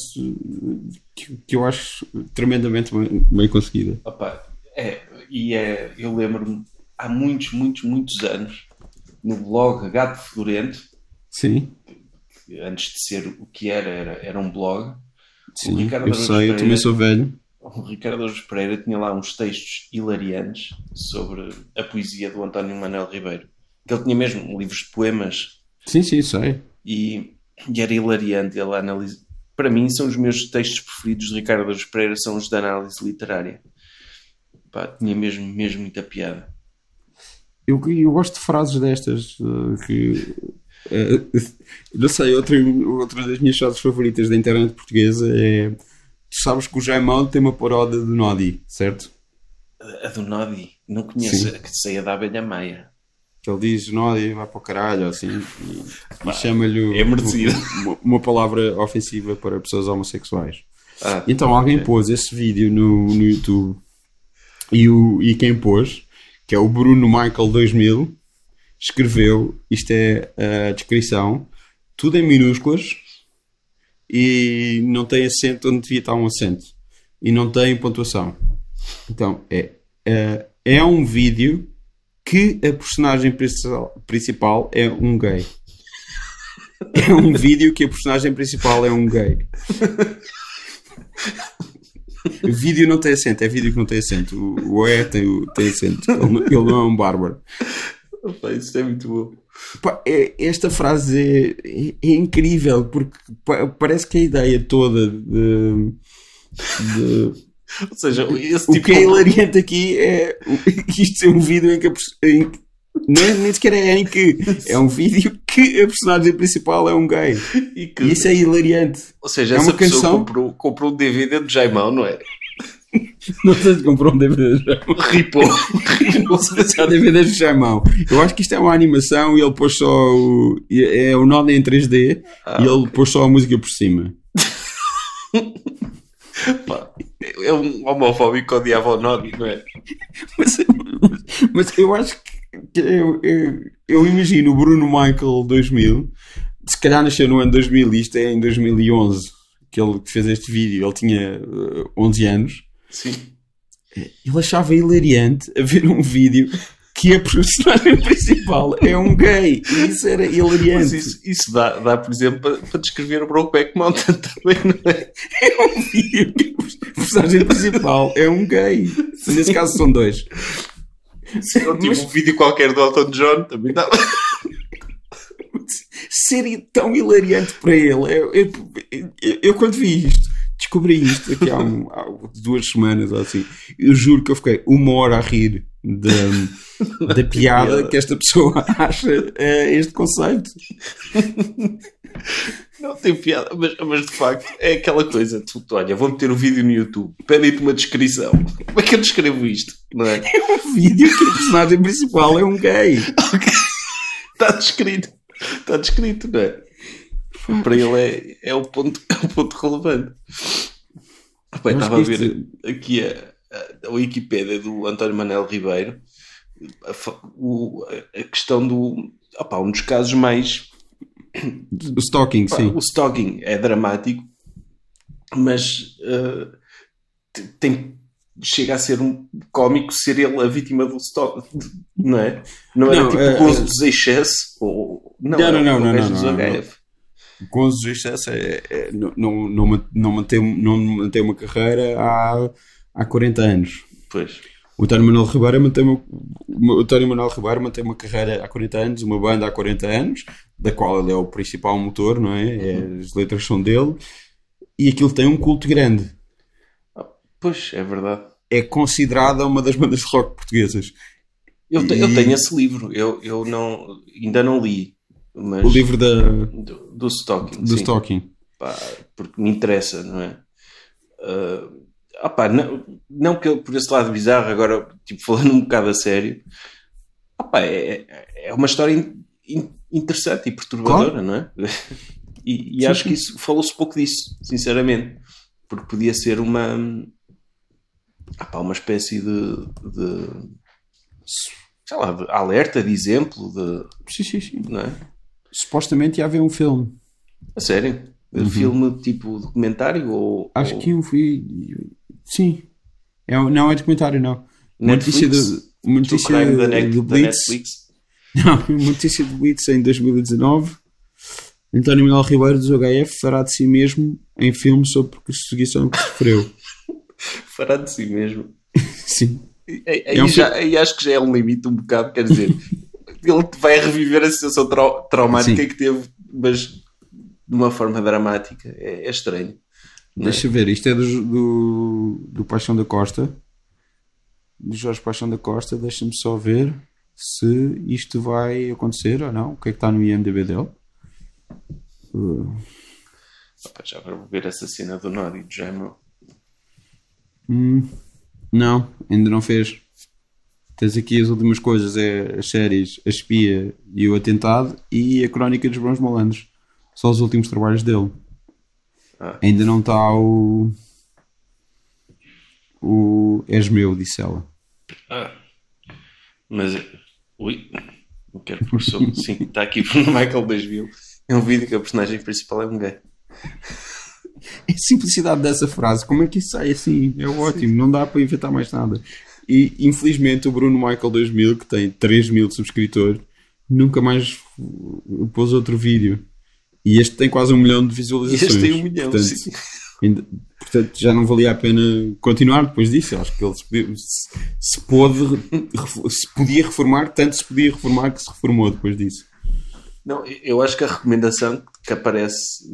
que, que eu acho tremendamente bem, bem conseguida. Opa, é, e é, eu lembro-me há muitos, muitos, muitos anos no blog Gato Fedorento, Sim, antes de ser o que era, era, era um blog. sim, eu sei, eu também sou velho. O Ricardo Araújo Pereira tinha lá uns textos hilariantes sobre a poesia do António Manuel Ribeiro. Que ele tinha mesmo livros de poemas Sim, sim, sei. e, e era hilariante. Ele analisa. Para mim, são os meus textos preferidos de Ricardo Araújo Pereira, são os de análise literária. Pá, tinha mesmo, mesmo muita piada. Eu, eu gosto de frases destas eh, que eh, não sei, outra, outra das minhas frases favoritas da internet portuguesa é tu sabes que o Jaimão tem uma paródia do Nodi, certo? A do Nodi, não conheço, Sim. a que saia da abelha Maia. Que ele diz Nodi vai para o caralho assim e, e chama-lhe é uma, uma palavra ofensiva para pessoas homossexuais. Ah, Então alguém ok. pôs esse vídeo no, no YouTube e, o, e quem pôs, que é o Bruno Michael 2000, escreveu, isto é a descrição, tudo em minúsculas e não tem acento onde devia estar um acento e não tem pontuação. Então é, é, é um vídeo que a personagem principal- é um gay. É um vídeo que a personagem principal é um gay. Vídeo não tem acento, é vídeo que não tem acento. O, o E tem, o- tem acento. Ele, ele não é um bárbaro. Isso é muito bom. Pá, é- esta frase é, é- é incrível porque pa- parece que a ideia toda de. de- Ou seja, esse o tipo que é hilariante aqui é o- isto ser um vídeo em que, a em que- não é, nem sequer é em que é um vídeo que a personagem principal é um gay e que- e isso é hilariante. Ou seja, é essa uma pessoa canção- comprou, comprou um DVD de Jaimão, não é? Não sei se comprou um DVD já. Ripou. Ripou. Já DVDs de Jaimão. Eu acho que isto é uma animação e ele pôs só o. É o Nod em 3D Ah, e ele pôs só a música por cima. Pá, é um homofóbico que odiava o Nodi, não é? Mas, mas eu acho que Eu, eu, eu imagino o Bruno Michael 2000, se calhar nasceu no ano 2000, isto é em 2011, que ele fez este vídeo, ele tinha uh, 11 anos. Sim. Ele achava hilariante a ver um vídeo que a personagem principal é um gay. E isso era hilariante. Mas isso, isso dá, dá, por exemplo, para, para descrever o Brokeback Mountain também, não é? É um vídeo que a personagem principal é um gay. Nesse caso são dois. Se não tive um vídeo qualquer do Elton John, também dá. Seria tão hilariante para ele. Eu, eu, eu, eu quando vi isto, descobri isto aqui há, um, há, duas semanas ou assim. Eu juro que eu fiquei uma hora a rir da, da piada que esta pessoa acha é, este conceito. Não tem piada, mas, mas de facto é aquela coisa. Tu, tu olha, vou meter o um vídeo no YouTube, pedem-te uma descrição. Como é que eu descrevo isto? Não é? é um vídeo que o personagem principal é um gay. Okay. Está descrito. Está descrito, não é? Para ele é, é, o, ponto, é o ponto relevante. Bem, estava a ver aqui a, a, a Wikipédia do António Manel Ribeiro a, o, a questão do. Opa, um dos casos mais. O stalking, sim. O stalking é dramático, mas uh, tem, chega a ser um cómico ser ele a vítima do stalking, não é? Não era não, tipo uh, dos excesso? Ou, não, não, não, não, não, não, não, não. Gozo dos excesso é, é, não, não, não, não, mantém, não mantém uma carreira há, há 40 anos. Pois. O António Manuel Ribeiro mantém uma, o António Manuel Ribeiro mantém uma carreira há 40 anos, uma banda há 40 anos, da qual ele é o principal motor, não é? é as letras são dele, e aquilo tem um culto grande. Pois, é verdade. É considerada uma das bandas de rock portuguesas. Eu, te, e... eu tenho esse livro, eu, eu não, ainda não li. Mas o livro da... do, do Stalking. Do Stalking. Pá, porque me interessa, não é? Uh, opa, não, não que eu, por esse lado bizarro, agora tipo, falando um bocado a sério, opa, é, é uma história in, in, interessante e perturbadora, claro. não é? E, e sim, acho sim. que isso falou-se pouco disso, sinceramente, porque podia ser uma opa, uma espécie de, de sei lá, de alerta, de exemplo, de sim, sim, sim. Não é? Supostamente ia haver um filme. A sério? Uhum. Filme tipo documentário ou. Acho ou... que um fui. Sim. É, não é documentário, não. Uma notícia, do, uma notícia do, do Blitz. Não, uma notícia do Blitz em 2019. António Miguel Ribeiro dos HF fará de si mesmo em filme sobre perseguição que sofreu. fará de si mesmo. Sim. Aí, é um já, aí acho que já é um limite um bocado, quer dizer, ele vai reviver a situação trau traumática Sim. que teve, mas de uma forma dramática. É, é estranho. Deixa é? ver, isto é do, do, do, Paixão da Costa, do Jorge Paixão da Costa. Deixa-me só ver se isto vai acontecer ou não. O que é que está no IMDB dele? Uh. já agora vou ver essa cena do Nodi do Jamel. Hum, não, ainda não fez. Tens aqui as últimas coisas: é as séries A Espia e o Atentado e a Crónica dos Bons Malandros. São os últimos trabalhos dele. Ah. Ainda não está o. O. És meu, disse ela. Ah. Mas. Ui. Não quero pôr som. Sim, está aqui o Michael 2000. É um vídeo que a personagem principal é um gay. A simplicidade dessa frase, como é que isso sai assim? É ótimo, Sim. não dá para inventar mais nada. E infelizmente o Bruno Michael 2000, que tem 3 mil subscritores, nunca mais pôs outro vídeo. E este tem quase um milhão de visualizações. Este tem um milhão, portanto, sim. Ainda, portanto, já não valia a pena continuar depois disso. Eu acho que ele se, podia, se, se, pôde, se podia reformar, tanto se podia reformar que se reformou depois disso. Não, eu acho que a recomendação que aparece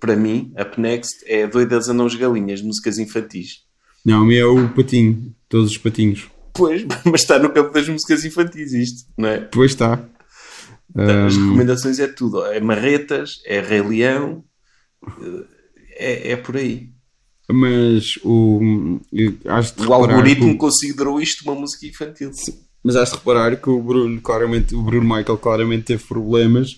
para mim, a Next, é Doidas a Não Galinhas, músicas infantis. Não, a é o patinho, todos os patinhos. Pois, mas está no campo das músicas infantis isto, não é? Pois está. As um... recomendações é tudo. É marretas, é Rei Leão, é, é por aí. Mas o, o algoritmo considerou isto uma música infantil. Mas has de reparar que o Bruno, claramente, o Bruno Michael claramente teve problemas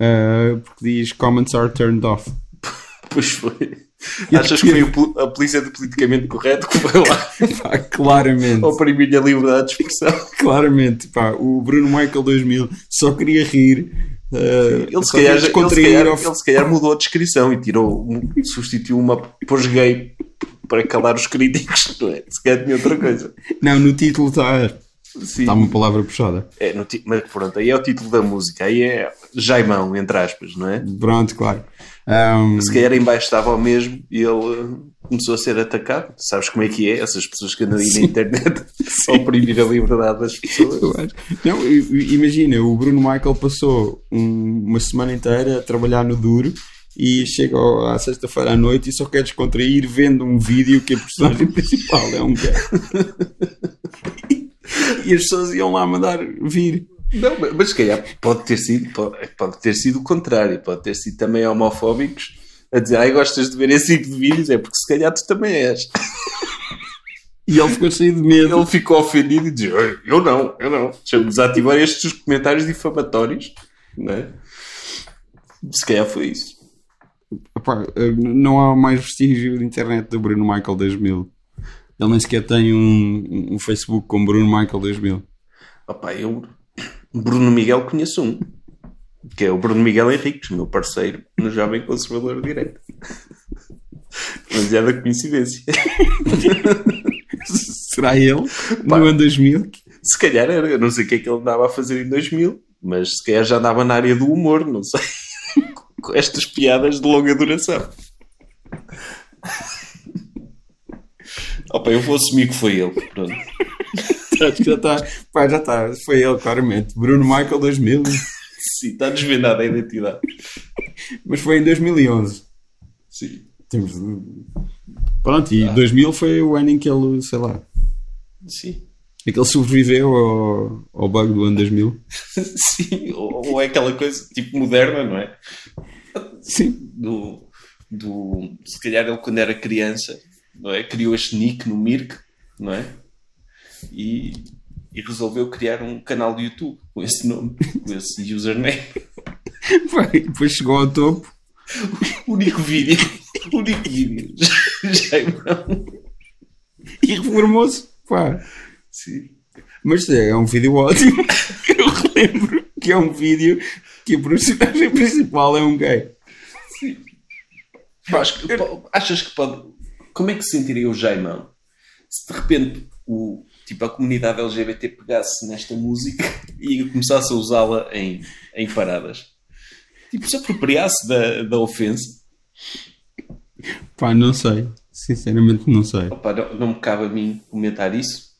uh, porque diz comments are turned off. pois foi. Achas que foi a polícia do politicamente correto que foi lá? Pá, claramente. Oprimir a liberdade de expressão. Claramente, pá, o Bruno Michael 2000 só queria rir. Uh, ele, se calhar, ele, se calhar, ele se calhar mudou a descrição e tirou, substituiu uma pôs gay para calar os críticos, não é? Se calhar tinha outra coisa. Não, no título está Está uma palavra puxada. É, no mas pronto, aí é o título da música, aí é Jaimão, entre aspas, não é? Pronto, claro. Um... Se calhar em baixo estava o mesmo e ele começou a ser atacado. Sabes como é que é? Essas pessoas que andam aí na internet a oprimir a liberdade das pessoas. Não, imagina, o Bruno Michael passou um, uma semana inteira a trabalhar no duro e chega à sexta-feira à noite e só quer descontrair vendo um vídeo que a personagem principal é um gay. e as pessoas iam lá mandar vir. Não, mas se calhar pode ter sido, pode, pode, ter sido o contrário, pode ter sido também homofóbicos a dizer, ai, gostas de ver esse tipo de vídeos, é porque se calhar tu também és. E ele ficou cheio de medo. Ele ficou ofendido e disse, eu não, eu não. Deixa-me desativar estes comentários difamatórios, não é? Se calhar foi isso. Epá, não há mais vestígio de internet do Bruno Michael 2000. Ele nem sequer tem um, um Facebook com Bruno Michael 2000. Opa, eu Bruno Miguel conheço um, que é o Bruno Miguel Henriques, meu parceiro no Jovem Conservador de Direito. Demasiada coincidência. Será ele? Pá, no ano 2000? Se calhar era, eu não sei o que é que ele andava a fazer em 2000, mas se calhar já andava na área do humor, não sei. Com estas piadas de longa duração. Opa, eu vou assumir que foi ele. Pronto. Acho que já está. Pá, já está. Foi ele, claramente. Bruno Michael 2000. Sim, está desvendada a identidade. Mas foi em 2011. Sim. Temos... Pronto, e ah. 2000 foi o ano em que ele, sei lá. Sim. É que ele sobreviveu ao, ao bug do ano 2000. Sim, ou, ou é aquela coisa tipo moderna, não é? Sim. Do, do, se calhar ele quando era criança não é? criou este nick no Mirk, não é? E, e resolveu criar um canal de YouTube com esse nome, com esse username. Vai, depois chegou ao topo. O único vídeo, o único vídeo, já, não. E reformou-se, pá. Sim. Mas é, é um vídeo ótimo. Eu relembro que é um vídeo que o personagem principal é um gay. Sim. achas que pode como é que se sentiria o Jaimão se de repente o, tipo, a comunidade LGBT pegasse nesta música e começasse a usá-la em, em paradas? Tipo, se apropriasse da, da ofensa? Pá, não sei. Sinceramente, não sei. Opa, não, não, me cabe a mim comentar isso,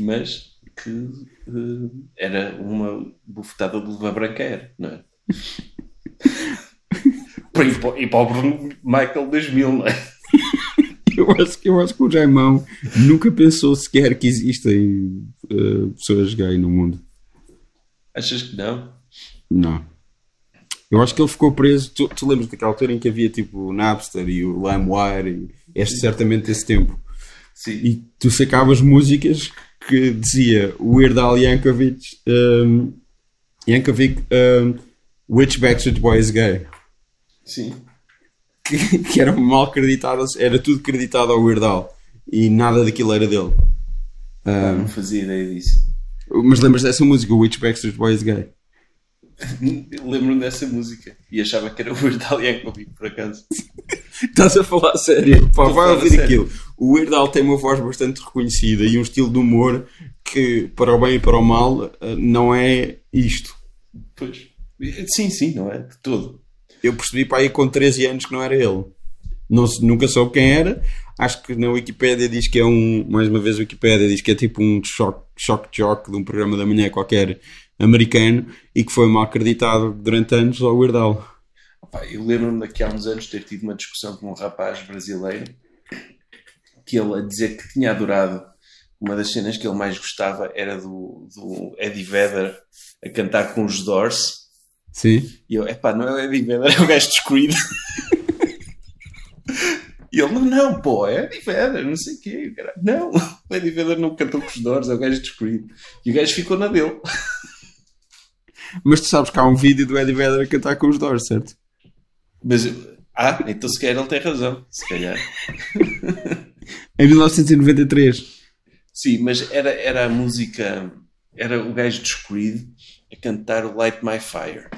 mas que uh, era uma bufetada de luva branca, era, não é? para, ir para o Bruno Michael 2000, não é? eu, acho, eu acho que o Jaimão nunca pensou sequer que existem uh, pessoas gay no mundo. Achas que não? Não. Eu acho que ele ficou preso. Tu, tu lembras daquela altura em que havia tipo o Napster e o LimeWire? E este certamente desse tempo. Sim. E tu sacavas músicas que dizia Weird Al Yankovic, um, Yankovic, um, Which Backstreet Boy is Gay? Sim que, que eram mal creditadas, era tudo creditado ao Weird Al e nada daquilo era dele. Ah, não fazia ideia disso. Mas lembras dessa música, o Which Backstreet Boys Gay? Lembro-me dessa música e achava que era o Weird Al Yankovic, por acaso. Estás a falar sério? Pá, vai ouvir aquilo. O Weird Al tem uma voz bastante reconhecida e um estilo de humor que, para o bem e para o mal, ah, não é isto. Pois. Sim, sim, não é? De todo eu percebi para aí com 13 anos que não era ele. Não, nunca soube quem era. Acho que na Wikipedia diz que é um. Mais uma vez, a Wikipedia diz que é tipo um shock, shock jock de um programa da manhã qualquer americano e que foi mal acreditado durante anos ao Weird Al. Eu lembro-me daqui a uns anos ter tido uma discussão com um rapaz brasileiro que ele a dizer que tinha adorado uma das cenas que ele mais gostava era do, do Eddie Vedder a cantar com os Doors Sim. E eu, epá, não é o Eddie Vedder, é o gajo de Creed. e ele, não, não, pô, é Eddie Vedder, não sei o quê. Cara, não, o Eddie Vedder não cantou com os Doors, é o gajo de Creed. E o gajo ficou na dele. Mas tu sabes que há um vídeo do Eddie Vedder a cantar com os Doors, certo? Mas Ah, então se calhar ele tem razão. Se calhar. Em 1993. Sim, mas era, era a música. Era o gajo Creed a cantar o Light My Fire.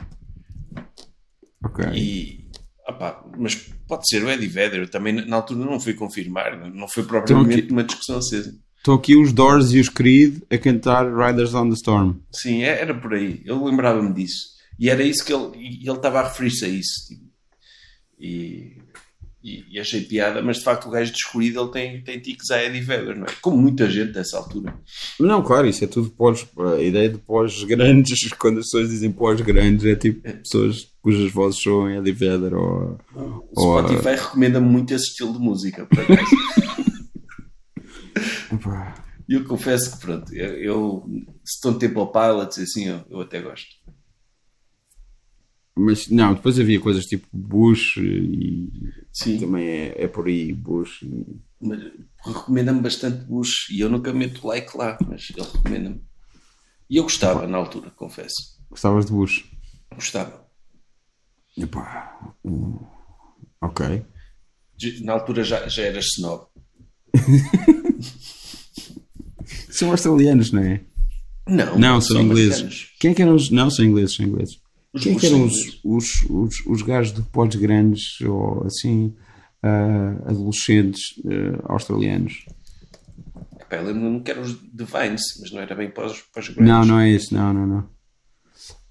Ok. E. opá, mas pode ser o Eddie Vedder. Eu também na altura não fui confirmar. Não foi propriamente aqui- uma discussão acesa. Estão aqui os Doors e os Creed a cantar Riders on the Storm. Sim, é- era por aí. Eu lembrava-me disso. E era isso que ele. Ele estava a referir-se a isso. E, e, e achei piada, mas de facto o gajo descolhido ele tem, tem tiques a Eddie Vedder, não é? Como muita gente nessa altura. Não, claro, isso é tudo pós. A ideia de pós-grandes, quando as pessoas dizem pós-grandes, é tipo pessoas cujas vozes são Eddie Vedder ou. O ou Spotify recomenda muito esse estilo de música, por acaso. E eu confesso que, pronto, eu, eu Stone Temple Pilots, assim, eu, eu até gosto. Mas não, depois havia coisas tipo Bush e Sim, também é, é por aí, Bush. e- recomenda-me bastante Bush e eu nunca meto like lá, mas ele recomenda-me. E eu gostava na altura, confesso. Gostavas de Bush? Gostava. Epá. Ok. Na altura já, já eras snob. São australianos, não é? Não, Não, são ingleses. americanos. Quem é que eram os. Não, são ingleses, são ingleses. Os Quem é que eram são os, os, os, os gajos de pós-grandes ou assim, ah, adolescentes ah, australianos? Epá, eu lembro-me que eram os Divines, mas não era bem para os, para os Não, grandes. não é isso, não, não, não.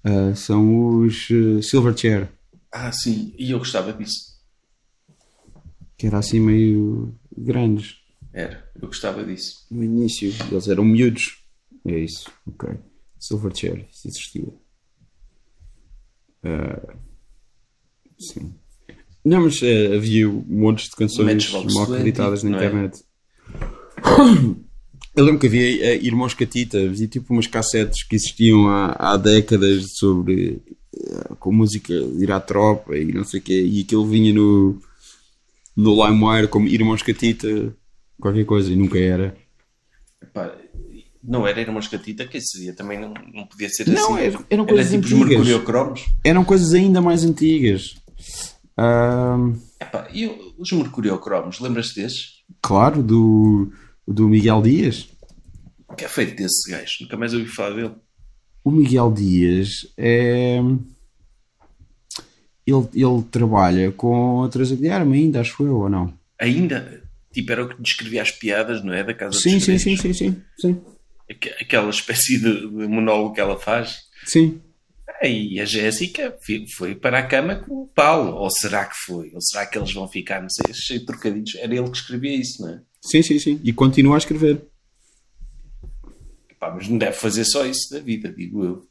Ah, são os Silverchair, Ah, sim, e eu gostava disso. que era assim meio grandes Era, eu gostava disso. no início. Eles eram miúdos. É isso, ok. Silverchair, isso existia. Ah, sim. Não, mas ah, havia montes de canções mal 20, acreditadas na é? internet. Eu lembro que havia eh, Irmãos Catita, havia tipo umas cassetes que existiam há, há décadas sobre eh, com música de ir à tropa e não sei o quê, e aquilo vinha no, no LimeWire como Irmãos Catita, qualquer coisa, e nunca era. Epá, não era Irmãos Catita, que esse dia também não, não podia ser Não, assim. era- eram era coisas tipo os antigas. Mercuriocromos. Eram coisas ainda mais antigas. Epá, e os Mercuriocromos, lembras-te desses? claro, do, do Miguel Dias. O que é feito desse gajo? Nunca mais ouvi falar dele. O Miguel Dias é. Ele, ele trabalha com a Teresa Guilherme ainda, acho eu, ou não? Ainda, tipo, era o que descrevia as piadas, não é? Da Casa Sim, sim, sim, sim, sim, sim. Aque- Aquela espécie de, de monólogo que ela faz. Sim. E a Jéssica foi para a cama com o Paulo. Ou será que foi? Ou será que eles vão ficar, não sei, cheio de trocadilhos? Era ele que escrevia isso, não é? Sim, sim, sim. E continua a escrever. Pá, mas não deve fazer só isso da vida, digo eu.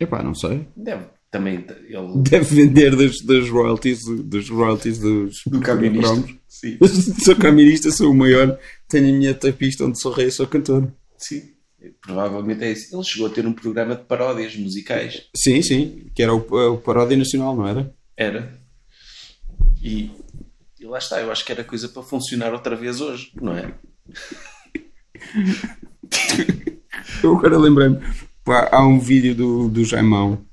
Epá, não sei. Deve também ele Deve vender das, das royalties, dos royalties dos, do camionista. cromos. Sim, sou camionista, sou o maior, tenho a minha tapista onde sou rei, sou cantor. Sim. Provavelmente é isso. Ele chegou a ter um programa de paródias musicais. Sim, sim, que era o, o Paródia Nacional, não era? Era. E, e lá está, eu acho que era coisa para funcionar outra vez hoje, não é? Eu agora lembrei-me, há um vídeo do, do Jaimão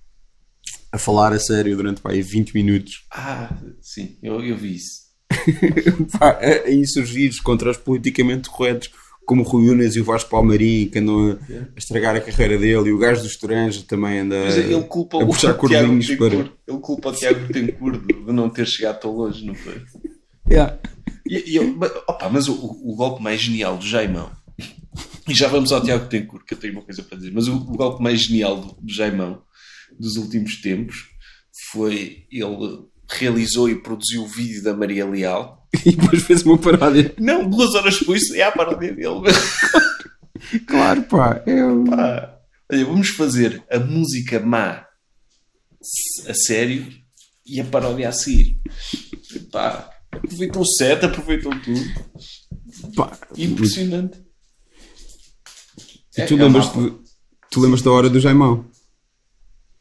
a falar a sério durante pá, aí 20 minutos, Ah, sim, eu, eu vi isso. pá, a, a insurgir contra os politicamente corretos, como o Rui Unas e o Vasco Palmarim, que andam a, a estragar a carreira dele, e o gajo do Estranjo também anda Mas ele culpa a o puxar Tiago cordinhos para. Ele culpa o Tiago Betancourt de de não ter chegado tão longe, não foi? Yeah. E, e eu, mas, opa, mas o, o golpe mais genial do Jaimão, e já vamos ao Tiago Betancourt, que eu tenho uma coisa para dizer, mas o, o golpe mais genial do, do Jaimão dos últimos tempos foi ele realizou e produziu o vídeo da Maria Leal. E depois fez uma paródia. Não, duas horas depois é a paródia dele. Claro, pá. É um- Pá, olha, vamos fazer a música má a sério e a paródia a seguir. Pá, aproveitou o set, aproveitou tudo. pá. Impressionante. E É- tu é uma- lembras-te tu lembras da hora do Jaimão?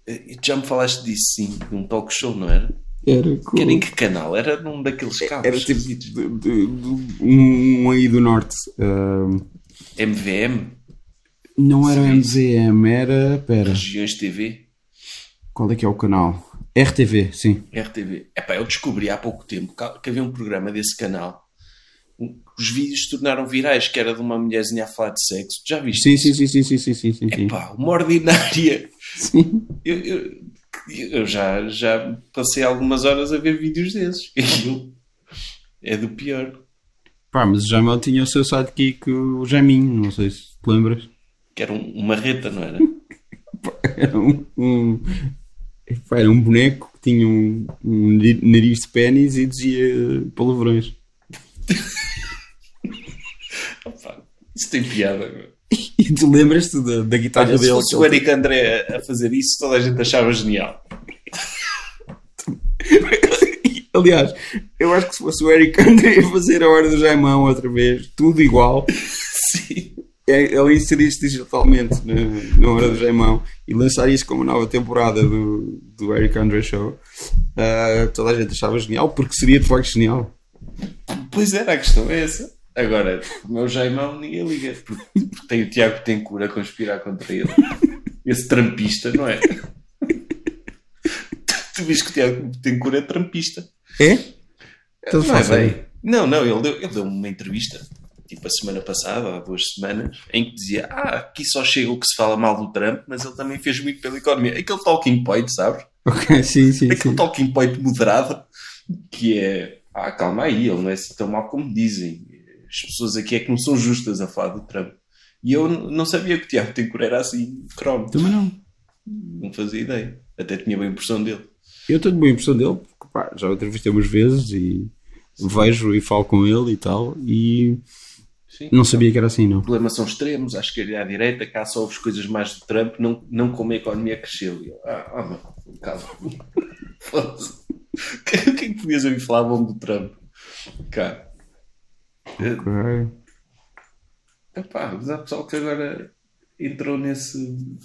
E Já me falaste disso, sim, num talk show, não era? Era, com- era em que canal? Era num daqueles cabos. era tipo de- de- de- um, aí do norte. Ahm, MVM, não era. MZM, era. Pera, Regiões TV. qual é que é o canal? RTV, sim. RTV. Epá, eu descobri há pouco tempo que havia um programa desse canal. Os vídeos se tornaram virais, que era de uma mulherzinha a falar de sexo. Já viste? Sim, sim, sim, sim, sim, sim, sim, sim. sim. Epá, uma ordinária. Sim. Eu, eu- eu já, já passei algumas horas a ver vídeos desses. Aquilo é do pior. Pá, mas o Jaimão tinha o seu sidekick, o Jaminho, não sei se te lembras. Que era um- uma reta, não era? Era um, um, pá, era um boneco que tinha um, um nari- nariz de pênis e dizia palavrões. Opa, isso tem piada. E tu lembras-te da, da guitarra Olha, se dele? fosse o Eric André a fazer isso, toda a gente achava genial. Aliás, eu acho que se fosse o Eric André a fazer a hora do Jaimão outra vez, tudo igual, Sim. é- ele inserir-se digitalmente na, na hora do Jaimão e lançar isso como nova temporada do, do Eric André Show, ah, toda a gente achava genial, porque seria de facto genial. Pois era, a questão é essa. Agora, o meu Jaimão ninguém liga. Porque, porque tem o Tiago Tencourt a conspirar contra ele. Esse trampista, não é? Tu vês que o Tiago Tencourt é trampista. É? A Não é bem? Não, não, ele deu, ele deu uma entrevista, tipo a semana passada, há duas semanas, em que dizia: Ah, aqui só chega o que se fala mal do Trump, mas ele também fez muito pela economia. Aquele talking point, sabes? Ok, sim, sim, Aquele sim. talking point moderado, que é: Ah, calma aí, ele não é assim tão mal como dizem. As pessoas aqui é que não são justas a falar do Trump. E eu não sabia que o Tiago Tencourt era assim, cromo. Também não. Não fazia ideia. Até tinha bem a impressão dele. Eu tenho boa impressão dele, porque pá, já o entrevistei umas vezes e vejo e falo com ele e tal, e Sim. não sabia que era assim, não. O problema são extremos, à esquerda e à direita, cá só ouves coisas mais do Trump, não, não como a economia cresceu. E eu, ah, ah, meu, calma. Foda-se. O que é que podias ouvir falar bom do Trump? Cá. Ok. Epá, mas há pessoal que agora entrou nesse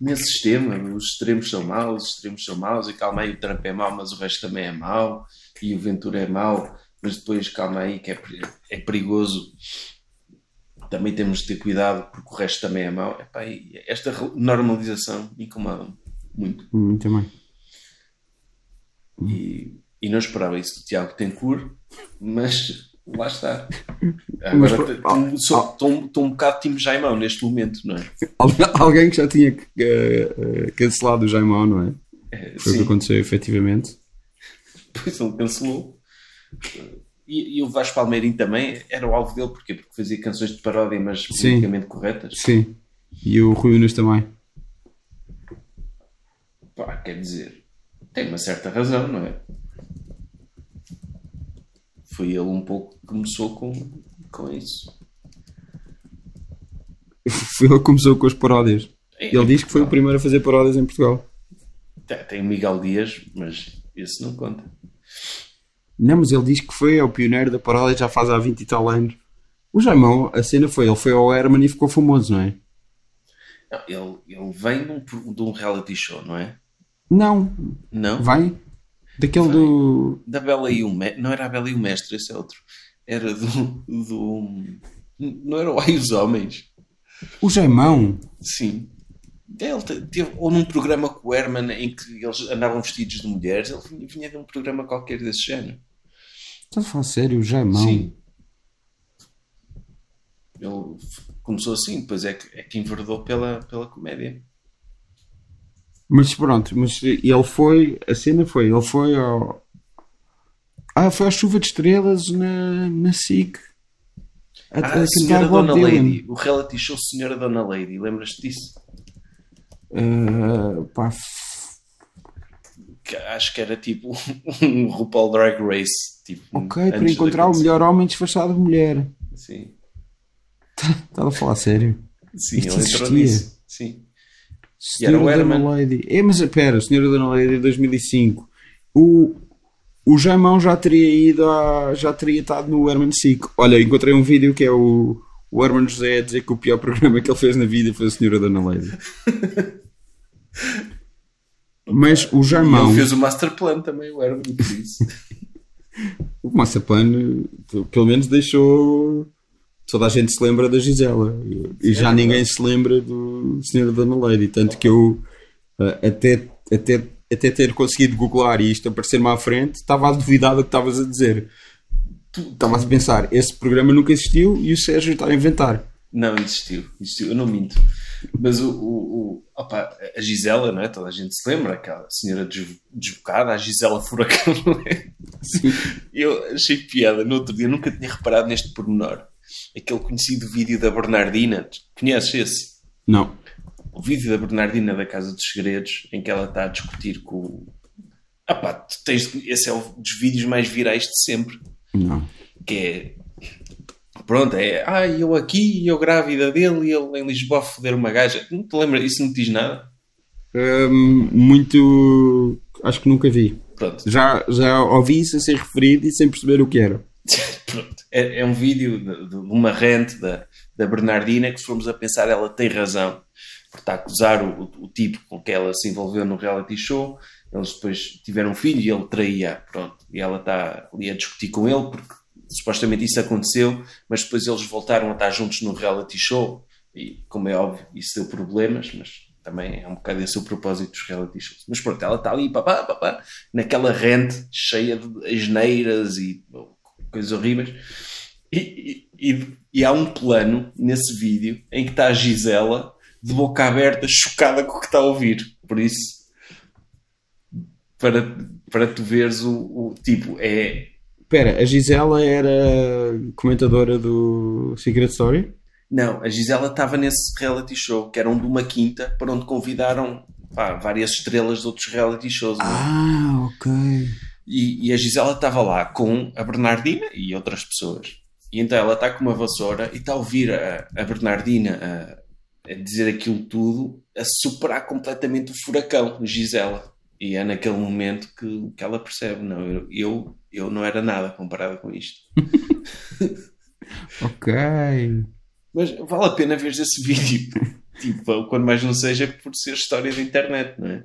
nesse sistema, os extremos são maus, os extremos são maus, e calma aí, o Trump é mau, mas o resto também é mau, e o Ventura é mau, mas depois calma aí que é, é perigoso. Também temos de ter cuidado porque o resto também é mau. Epá, esta normalização incomoda-me muito. Hum, também. E, e não esperava isso do Tiago Tencourt, mas lá está. Agora ah, estou um bocado time Jaimão neste momento, não é? Al- Alguém que já tinha eh, cancelado o Jaimão, não é? É, Foi o que sim, aconteceu efetivamente. depois ele cancelou. E, e o Vasco Palmeirim também era o alvo dele, porquê? Porque fazia canções de paródia, mas Sim. politicamente corretas. Sim. E o Rui Unas também. Pá, quer dizer, tem uma certa razão, não é? Foi ele um pouco que começou com, com isso. Foi ele que começou com as paródias. É, Ele diz que foi o primeiro a fazer paródias em Portugal. Tem, o Miguel Dias, mas esse não conta. Não, mas ele diz que foi é o pioneiro da paródia já faz há 20 e tal anos. O Jaimão, a cena foi, ele foi ao Herman e ficou famoso, não é? Não, ele, ele vem de um, de um reality show, não é? Não, Não? vai. Daquele do. Da Bela e o Mestre. Não era a Bela e o Mestre, esse é outro. Era do. do não era o Ai os Homens. O Jaimão. Sim. Ele te- teve, ou num programa com o Herman em que eles andavam vestidos de mulheres, ele vinha, de um programa qualquer desse género. Estás a falar sério? O Jaimão. Sim. Ele começou assim, depois é que, é que enverdou pela, pela comédia. Mas pronto, mas ele foi. A cena foi, ele foi ao. Ah, foi à chuva de estrelas na, na SIC. A, Ah, a Senhora Dona Dylan. Lady. O reality show Senhora Dona Lady. Lembras-te disso? Ah, pá, acho que era tipo um RuPaul Drag Race. Tipo, ok, para encontrar o melhor homem disfarçado de mulher. Sim, Estava a falar sério. sim Isto ele entrou existia? nisso. Sim. Era Senhora o Dona Herman. Lady. É, mas espera, Senhora Dona Lady de 2005. O, o Jaimão já teria ido a, já teria estado no Herman Sick. Olha, encontrei um vídeo que é o, o Herman José a dizer que o pior programa que ele fez na vida foi a Senhora Dona Lady. Mas o Jaimão, ele fez o Master Plan também, o Herman, por isso. o Massapane, pelo menos deixou. Toda a gente se lembra da Gisela e já É ninguém se lembra do Senhora Dona Lady. Tanto que eu eh, até, até até ter conseguido googlar e isto aparecer-me à frente, estava a duvidar do que estavas a dizer. Estava a pensar, esse programa nunca existiu e o Sérgio está a inventar. Não, existiu, existiu, eu não minto. Mas o, o, o opa, a Gisela, não é? Toda a gente se lembra, aquela senhora des- desbocada, a Gisela Furacão, é? Eu achei piada no outro dia, nunca tinha reparado neste pormenor. Aquele conhecido vídeo da Bernardina, conheces esse? Não. O vídeo da Bernardina da Casa dos Segredos, em que ela está a discutir com o. Ah pá, tu tens, esse é um dos vídeos mais virais de sempre. Não. Que é. Pronto, é. Ah, eu aqui, eu grávida dele e ele em Lisboa a foder uma gaja. Não te lembras? Isso não te diz nada? Hum, muito. Acho que nunca vi. Pronto. Já, já ouvi isso a ser referido e sem perceber o que era. Pronto. É, é um vídeo de, de uma rente da, da Bernardina que, se formos a pensar, ela tem razão. Porque está a acusar o, o, o tipo com que ela se envolveu no reality show. Eles depois tiveram um filho e ele traía. Pronto. E ela está ali a discutir com ele porque supostamente isso aconteceu, mas depois eles voltaram a estar juntos no reality show. E, como é óbvio, isso deu problemas, mas também é um bocado esse o propósito dos reality shows. Mas pronto, ela está ali, papá, papá, naquela rente cheia de asneiras e coisas horríveis. E, e, e, há um plano nesse vídeo em que está a Gisela de boca aberta, chocada com o que está a ouvir. Por isso, para, para tu veres o, o tipo, é. Espera, a Gisela era comentadora do Secret Story? Não, a Gisela estava nesse reality show, que era um de uma quinta, para onde convidaram pá, várias estrelas de outros reality shows. é? Ah, ok. E, e a Gisela estava lá com a Bernardina e outras pessoas. E então ela está com uma vassoura e está a ouvir a, a Bernardina a, a dizer aquilo tudo, a superar completamente o furacão, Gisela. E é naquele momento que, que ela percebe: não, eu, eu, eu não era nada comparado com isto. Ok. Mas vale a pena ver esse vídeo. tipo, quando mais não seja por ser história da internet, não é?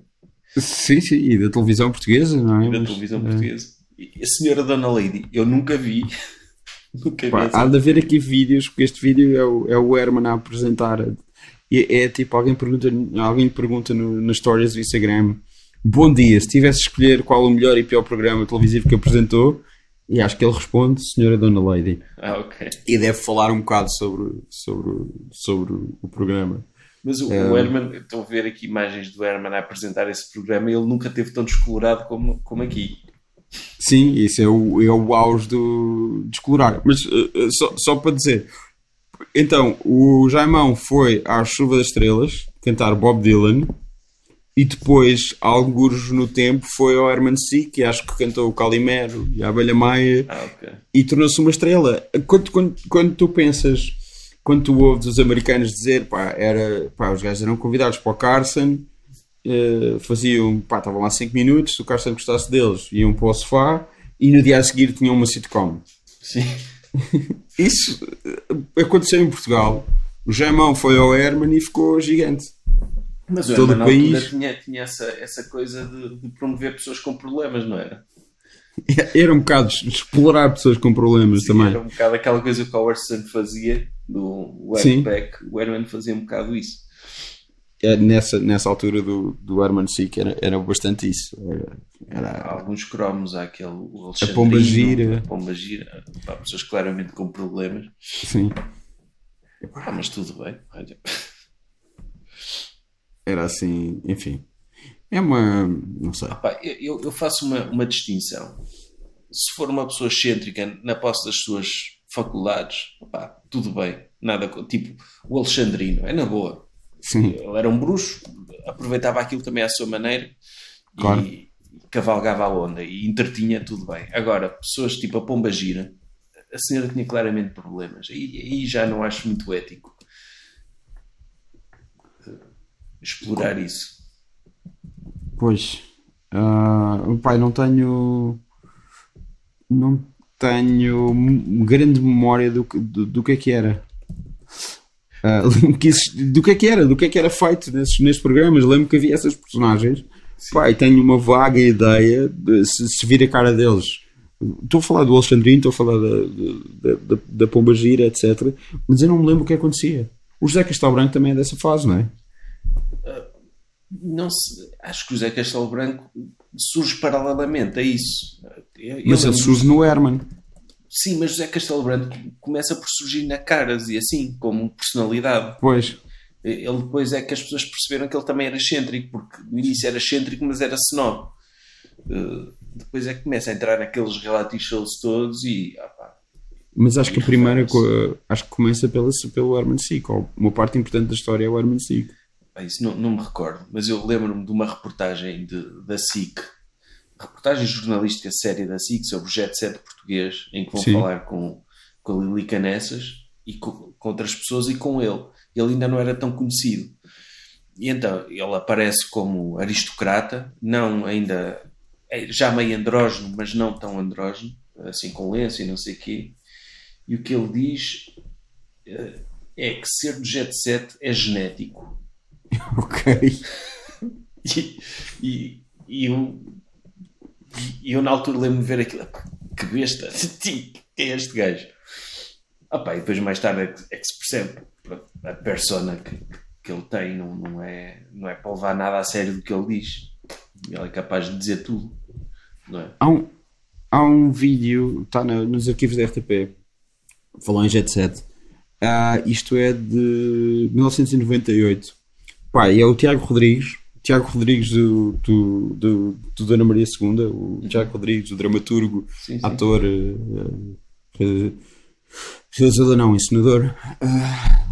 Sim, sim, e da televisão portuguesa, não é? Da Mas, televisão eh, portuguesa. E a senhora Dona Lady, eu nunca vi. nunca vi. Pá, essa- há de haver aqui vídeos, porque este vídeo é o, é o Herman a apresentar. E é, tipo, alguém pergunta, alguém pergunta no, nas stories do Instagram: Bom dia, se tivesse de escolher qual o melhor e pior programa televisivo que apresentou, e acho que ele responde: Senhora Dona Lady. Ah, ok. E deve falar um bocado sobre, sobre, sobre o programa. Mas o, É. o Herman, estou a ver aqui imagens do Herman a apresentar esse programa ele nunca teve tão descolorado como, como aqui. Sim, isso é o, é o auge do descolorar. Mas eh, só, só para dizer, então o Jaimão foi à Chuva das Estrelas cantar Bob Dylan e depois, alguns no tempo, foi ao Herman C, que acho que cantou o Calimero e a Abelha Maia Ah, ok. e tornou-se uma estrela. Quando, quando, quando tu pensas, quando tu ouves os americanos dizer, pá, era, pá, os gajos eram convidados para o Carson, eh, faziam, pá, estavam lá 5 minutos, se o Carson gostasse deles, iam para o sofá e no dia a seguir tinham uma sitcom. Sim. Isso eh, aconteceu em Portugal. O Jaimão foi ao Herman e ficou gigante. Mas o Todo Herman na o país. tinha, tinha essa, essa coisa de, de promover pessoas com problemas, não era? Era um bocado explorar pessoas com problemas também. Era um bocado aquela coisa que o Orson fazia, do Sim. Webpack, o Herman fazia um bocado isso. É, nessa, nessa altura do, do Herman que era, era bastante isso. Era, era- alguns cromos, há aquele Alexandrino, Pomba Gira. a Pomba Gira, pá, pessoas claramente com problemas. sim. Ah, mas tudo bem. Olha. era assim, enfim. É uma. Não sei. Pá, eu, eu faço uma, uma distinção. Se for uma pessoa excêntrica na posse das suas faculdades, pá, tudo bem. Nada, tipo o Alexandrino, é na boa. Sim, Ele era um bruxo, aproveitava aquilo também à sua maneira Claro. e cavalgava a onda e entretinha tudo bem. Agora, pessoas tipo a Pomba Gira, a senhora tinha claramente problemas. E aí já não acho muito ético eh, explorar isso. Pois. Ah, pai, não tenho. Não tenho grande memória do, que- do, do que é que era. Lembro que exist- do que é que era, do que é que era feito nesses, nesses programas. Lembro que havia essas personagens. Pai, tenho uma vaga ideia de se, se vir a cara deles. Estou a falar do Alexandrino, estou a falar da, da, da, da Pomba Gira, etc. Mas eu não me lembro o que acontecia. O José Castelo Branco também é dessa fase, não é? não se, acho que o José Castelo Branco surge paralelamente a isso. Mas ele surge no Herman. Sim, mas José Castelo Branco começa por surgir na caras e assim, como personalidade. Pois. Ele depois é que as pessoas perceberam que ele também era excêntrico, porque no início era excêntrico, mas era snob. Uh, depois é que começa a entrar naqueles reality shows todos e. pá, Mas acho que a primeira acho que começa pela, pelo Herman Sick. Uma parte importante da história é o Herman Sick. Pá, isso não, não me recordo, mas eu lembro-me de uma reportagem de- da SIC, reportagem jornalística séria da SIC sobre o Jet Set português, em que vão Sim. falar com, com a Lili Canessas e com, com outras pessoas e com ele. Ele ainda não era tão conhecido. E então ele aparece como aristocrata, não ainda é já meio andrógeno, mas não tão andrógeno, assim com lenço e não sei o quê. E o que ele diz eh, é que ser do jet set é genético. Ok. E, e, e eu, e eu na altura lembro-me de ver aquilo, "Epá, que besta, quem é este gajo? Pá, e depois mais tarde é que, é se percebe a persona que, que ele tem não, não, é, não é para levar nada a sério do que ele diz. Ele é capaz de dizer tudo, não é? Há um, há um vídeo, está nos arquivos da RTP, falou em Jet Set. Ah, isto é de 1998. Pá, e é o Tiago Rodrigues, Tiago Rodrigues do, do, do, do Dona Maria II, o Tiago Rodrigues, o dramaturgo, Sim, sim. ator, eh, eh, realizador não, encenador, ah,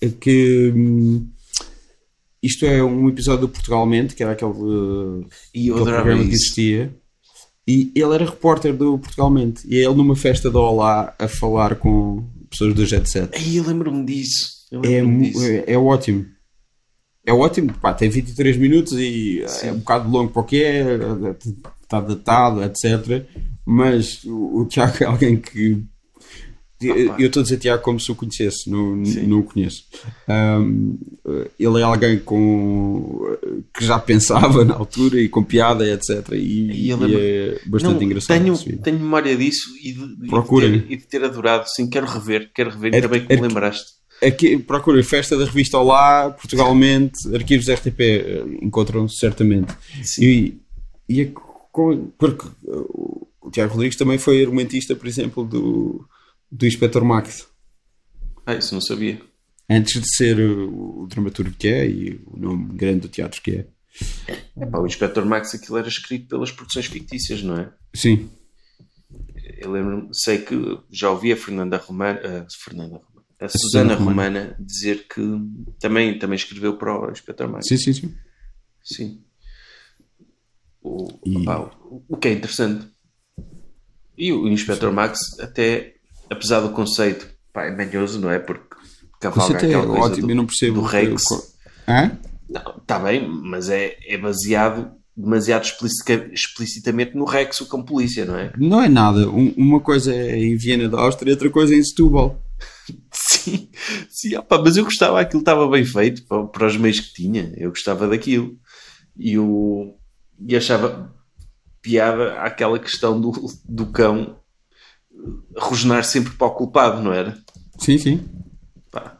é que hum, isto é um episódio do Portugalmente, que era aquele, eh, E aquele programa que isso. existia. E ele era repórter do Portugalmente. E é ele numa festa de Olá a falar com pessoas do Jet Set. Aí eu lembro-me disso. Eu É, disso. é, é ótimo. É ótimo. Pá, tem 23 minutos e é um bocado longo para o que é. Está datado, etc. Mas o, o Tiago é alguém que. Opa. Eu estou a dizer Tiago como se o conhecesse, não, Sim. não o conheço. Ahm, ele é alguém com, que já pensava na altura e com piada, etc. E, E e é bastante Não, engraçado. Tenho, tenho memória disso e de, de Procurem. ter, e de ter adorado. Sim, quero rever, quero rever. É- Ainda bem que me é- lembraste. Aqui, procura Festa da Revista Olá, Portugalmente, arquivos RTP, eh, encontram-se certamente. Sim. E, e é com- porque uh, o Tiago Rodrigues também foi argumentista, por exemplo, do, do Inspector Max. Ah, isso não sabia. Antes de ser o, o dramaturgo que é e o nome grande do teatro que é. Epá, o Inspector Max aquilo era escrito pelas produções fictícias, não é? Sim, Eu lembro sei que já ouvi a Fernanda a Fernanda a Susana Romana. Romana dizer que também, também escreveu para o Inspector Max. sim, sim, sim. Sim. O, E- opá, o- o que é interessante. E o Inspector Max, até, apesar do conceito, pá, é manhoso, não é? Porque cavalga é aquela coisa ótimo, do, eu não percebo. do Rex. está bem, mas é, é baseado demasiado explici- explicitamente no Rex, o cão polícia, não é? Não é nada. Um- uma coisa é em Viena da Áustria, outra coisa é em Setúbal. Sim, sim opá, mas eu gostava, aquilo estava bem feito para, para os meios que tinha, eu gostava daquilo. E, o, e achava piada aquela questão do, do cão rosnar sempre para o culpado, não era? Sim, sim. Pá,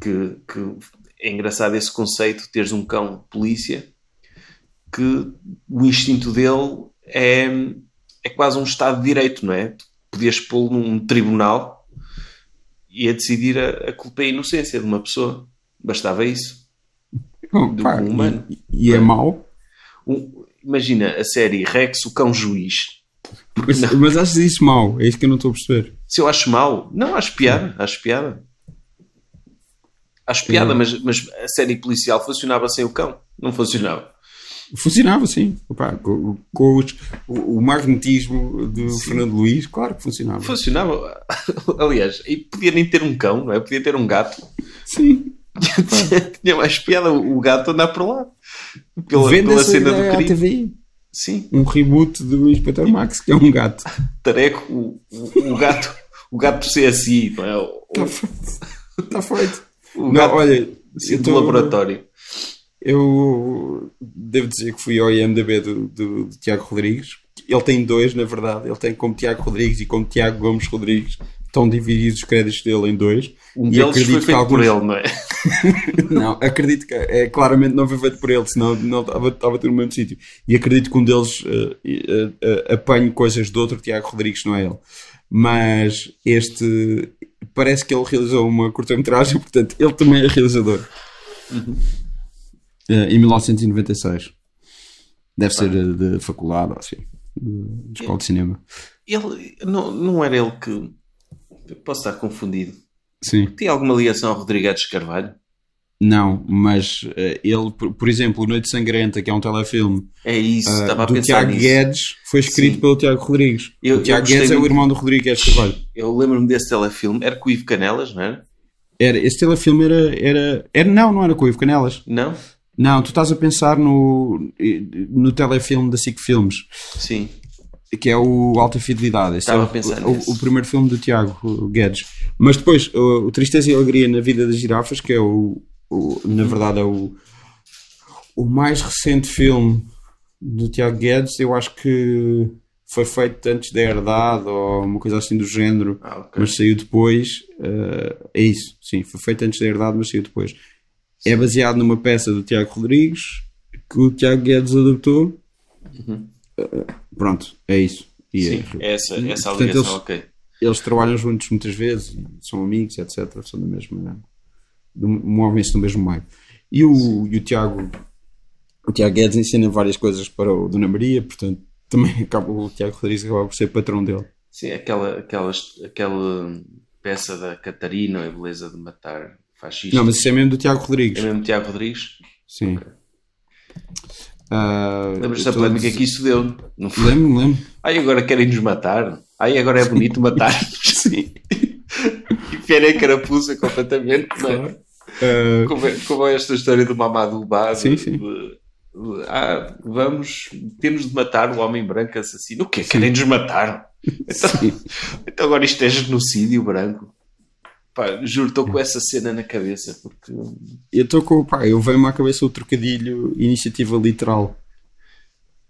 que, que é engraçado esse conceito, teres um cão polícia, que o instinto dele é, é quase um Estado de Direito, não é? Tu podias pô-lo num tribunal e a decidir a, a culpa e a inocência de uma pessoa. Bastava isso. Do pá, humano. e, e é mau. Um- imagina a série Rex, o cão juiz. Mas, mas achas isso mau? É isso que eu não estou a perceber. Se eu acho mau, não, acho piada, acho piada. Acho piada, mas, mas a série policial funcionava sem o cão. Não funcionava. Funcionava, sim. Opa, com, com os- o, o magnetismo do Fernando Luís, claro que funcionava. Funcionava. Aliás, e podia nem ter um cão, não é? Podia ter um gato. Sim. Tinha mais piada o gato andar por lá. Pela, pela cena do crime. Sim, Um reboot do Inspector Max, que é um gato. tareco, o, o, o gato, o gato do CSI, não é? Está feito. Está feito. o Não, gato olha, sim, eu do tô- laboratório. Eu devo dizer que fui ao IMDB do, do, do Tiago Rodrigues. Ele tem dois, na verdade. Ele tem como Tiago Rodrigues e como Tiago Gomes Rodrigues, estão divididos os créditos dele em dois. Um E deles foi feito por alguns- ele, não é? não, acredito que é, claramente não foi feito por ele, senão não estava, estava tudo no mesmo sítio. E acredito que um deles eh, eh, eh, apanhe coisas do outro Tiago Rodrigues, não é ele. Mas este parece que ele realizou uma curta-metragem, portanto, ele também é realizador. Eh, em 1996. Deve ser eh, de faculdade ou assim, de, escola de cinema. Ele, não, não era ele que. Posso estar confundido. Sim. Tem alguma ligação ao Rodrigues Carvalho? Não, mas eh, ele, por, por exemplo, Noite Sangrenta, que é um telefilme É isso, ah, estava a do pensar Tiago nisso. Guedes, foi escrito Sim. pelo Tiago Rodrigues. Eu- o Tiago Guedes é o muito. irmão do Rodrigues Carvalho. Eu lembro-me desse telefilme. Era com o Ivo Canelas, não era? Era, esse telefilme era, era, era. Não, não era com o Ivo Canelas. Não? Não, tu estás a pensar no, no telefilme da SIC Filmes, Sim. que é o Alta Fidelidade. Estava é a pensar o, nisso. o primeiro filme do Tiago Guedes. Mas depois, o, o Tristeza e Alegria na Vida das Girafas, que é o. o- na verdade, é o, o mais recente filme do Tiago Guedes. Eu acho que foi feito antes da Herdade ou uma coisa assim do género. Ah, ok. mas saiu depois. eh, é isso, sim, foi feito antes da herdade, mas saiu depois. É baseado numa peça do Tiago Rodrigues que o Tiago Guedes adaptou. Eh, pronto, é isso. E Sim, é- essa, essa Portanto, ligação, eles- ok. eles trabalham juntos muitas vezes, são amigos, etc. São da mesma. movem-se no mesmo meio. E o, e o Tiago. O Tiago Guedes ensina várias coisas para o Dona Maria, portanto, também acaba, o Tiago Rodrigues acaba por ser patrão dele. Sim, aquela, aquela, aquela peça da Catarina, a beleza de matar fascistas. Não, mas isso é mesmo do Tiago Rodrigues. É mesmo Tiago Rodrigues? Sim. Ah, Lembras-te da polémica dizer- que isso deu? Não foi? Lembro-me, lembro. Ai, agora querem nos matar. Ai, agora é bonito matar. Sim. E Pierre a carapuça completamente. é? Ah, Como, é, como é esta história do Mamadou de- Sim, sim. de- de- ah, vamos, temos de matar o homem branco assassino. O quê? Querem nos matar? Então, então agora isto é genocídio branco. Pá, juro, estou com essa cena na cabeça porque eu estou com. Pá, eu veio-me à cabeça o trocadilho iniciativa literal.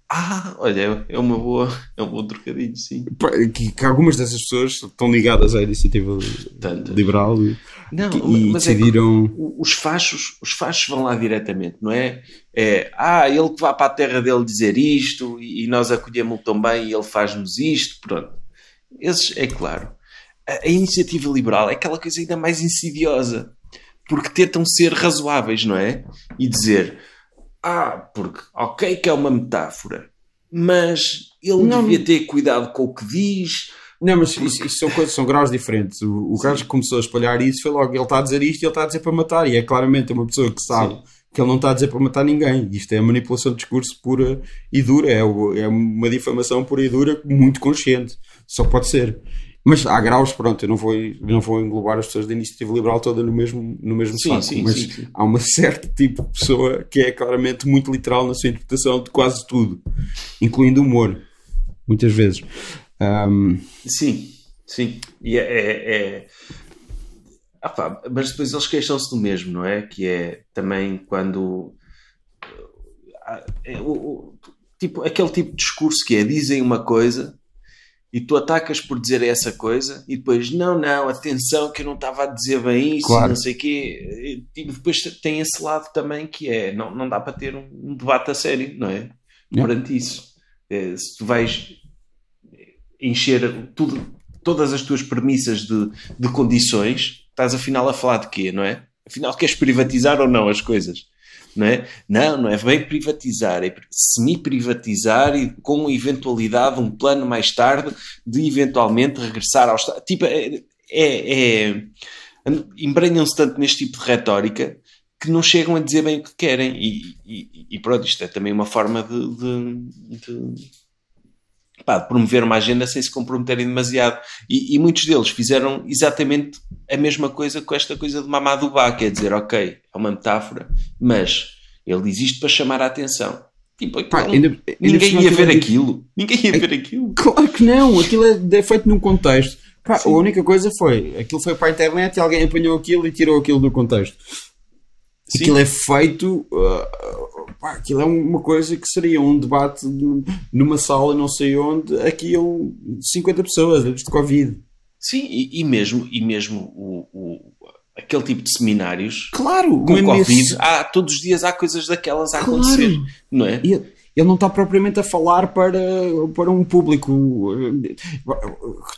Ah, olha, é uma boa, é um bom trocadilho, sim. Pá, Que, que algumas dessas pessoas estão ligadas à iniciativa liberal e, Não, e mas é que decidiram. os fachos, os fachos vão lá diretamente, não é? É, ah, ele que vá para a terra dele dizer isto e, e nós acolhemos-lo tão bem e ele faz-nos isto, pronto. Esses, é claro. A, a iniciativa liberal é aquela coisa ainda mais insidiosa, porque tentam ser razoáveis, não é? E dizer, ah, porque, ok que é uma metáfora, mas ele Não. devia ter cuidado com o que diz, Não, mas isso, isso são coisas, são graus diferentes. O, o gajo que começou a espalhar isso foi logo, ele está a dizer isto e ele está a dizer para matar. E é claramente uma pessoa que sabe Sim. que ele não está a dizer para matar ninguém. Isto é manipulação de discurso pura e dura. É, é uma difamação pura e dura, muito consciente. Só pode ser. Mas há graus, pronto, eu não vou, não vou englobar as pessoas da iniciativa liberal toda no mesmo, no mesmo Sim, saco. sim, mas sim, sim. há uma certo tipo de pessoa que é claramente muito literal na sua interpretação de quase tudo, incluindo o humor, muitas vezes. Ahm, Sim, sim. E é. é, é- Ah pá, mas depois eles queixam-se do mesmo, não é? Que é também quando. ah, é o- o- tipo, aquele tipo de discurso que é dizem uma coisa e tu atacas por dizer essa coisa e depois, não, não, atenção que eu não estava a dizer bem isso, Claro. não sei o quê. E, tipo, depois tem esse lado também que é, não, não dá para ter um, debate a sério, não é? Yeah. Perante isso. É, se tu vais encher tudo, todas as tuas premissas de, de condições, estás afinal a falar de quê, não é? Afinal, queres privatizar ou não as coisas? Não é? Não, não é bem privatizar, é semi-privatizar e com eventualidade, um plano mais tarde de eventualmente regressar ao Estado. Tipo, é, é, é- embrenham-se tanto neste tipo de retórica que não chegam a dizer bem o que querem. E, e- e pronto, isto é também uma forma de, de- de- pá, de promover uma agenda sem se comprometerem demasiado. E, e muitos deles fizeram exatamente a mesma coisa com esta coisa de Mamadou Ba, que é dizer, ok, é uma metáfora, mas ele isto para chamar a atenção. Tipo, Pá, aquilo- ainda- ainda ninguém ia ver é- aquilo. Ninguém ia ver aquilo. Claro que não, aquilo é, é feito num contexto. Pá, a única coisa foi, aquilo foi para a internet e alguém apanhou aquilo e tirou aquilo do contexto. Sim. Aquilo é feito, uh, pá, aquilo é uma coisa que seria um debate numa sala não sei onde, aqui iam 50 pessoas antes de Covid. Sim, e, e mesmo, e mesmo o, o- aquele tipo de seminários Claro, com mesmo Covid, esse- há, todos os dias há coisas daquelas a Claro. acontecer, não é? E ele, não está propriamente a falar para, para um público.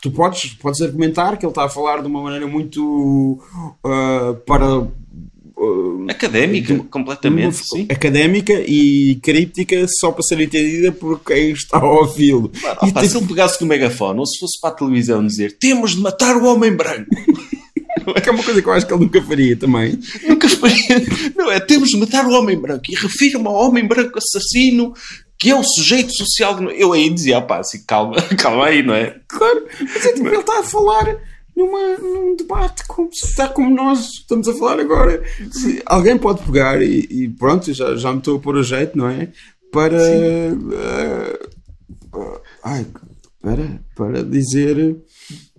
Tu podes, podes argumentar que ele está a falar de uma maneira muito ah, para. Ah, Académica, de- completamente, uma- sim. académica e críptica só para ser entendida por quem está a ouvi-lo. Claro, E opa, tipo- se ele pegasse no megafone ou se fosse para a televisão dizer temos de matar o homem branco, que é uma coisa que eu acho que ele nunca faria também. nunca faria. Não é? Temos de matar o homem branco e refirma ao homem branco assassino que é o sujeito social. de- Eu aí dizia, pá, assim, calma, calma aí, não é? Claro, mas é tipo, ele está a falar numa, num debate como está como nós estamos a falar agora. Se alguém pode pegar e, e pronto, já, já me estou a pôr a jeito, não é? Para. eh, eh, ai, para, para dizer.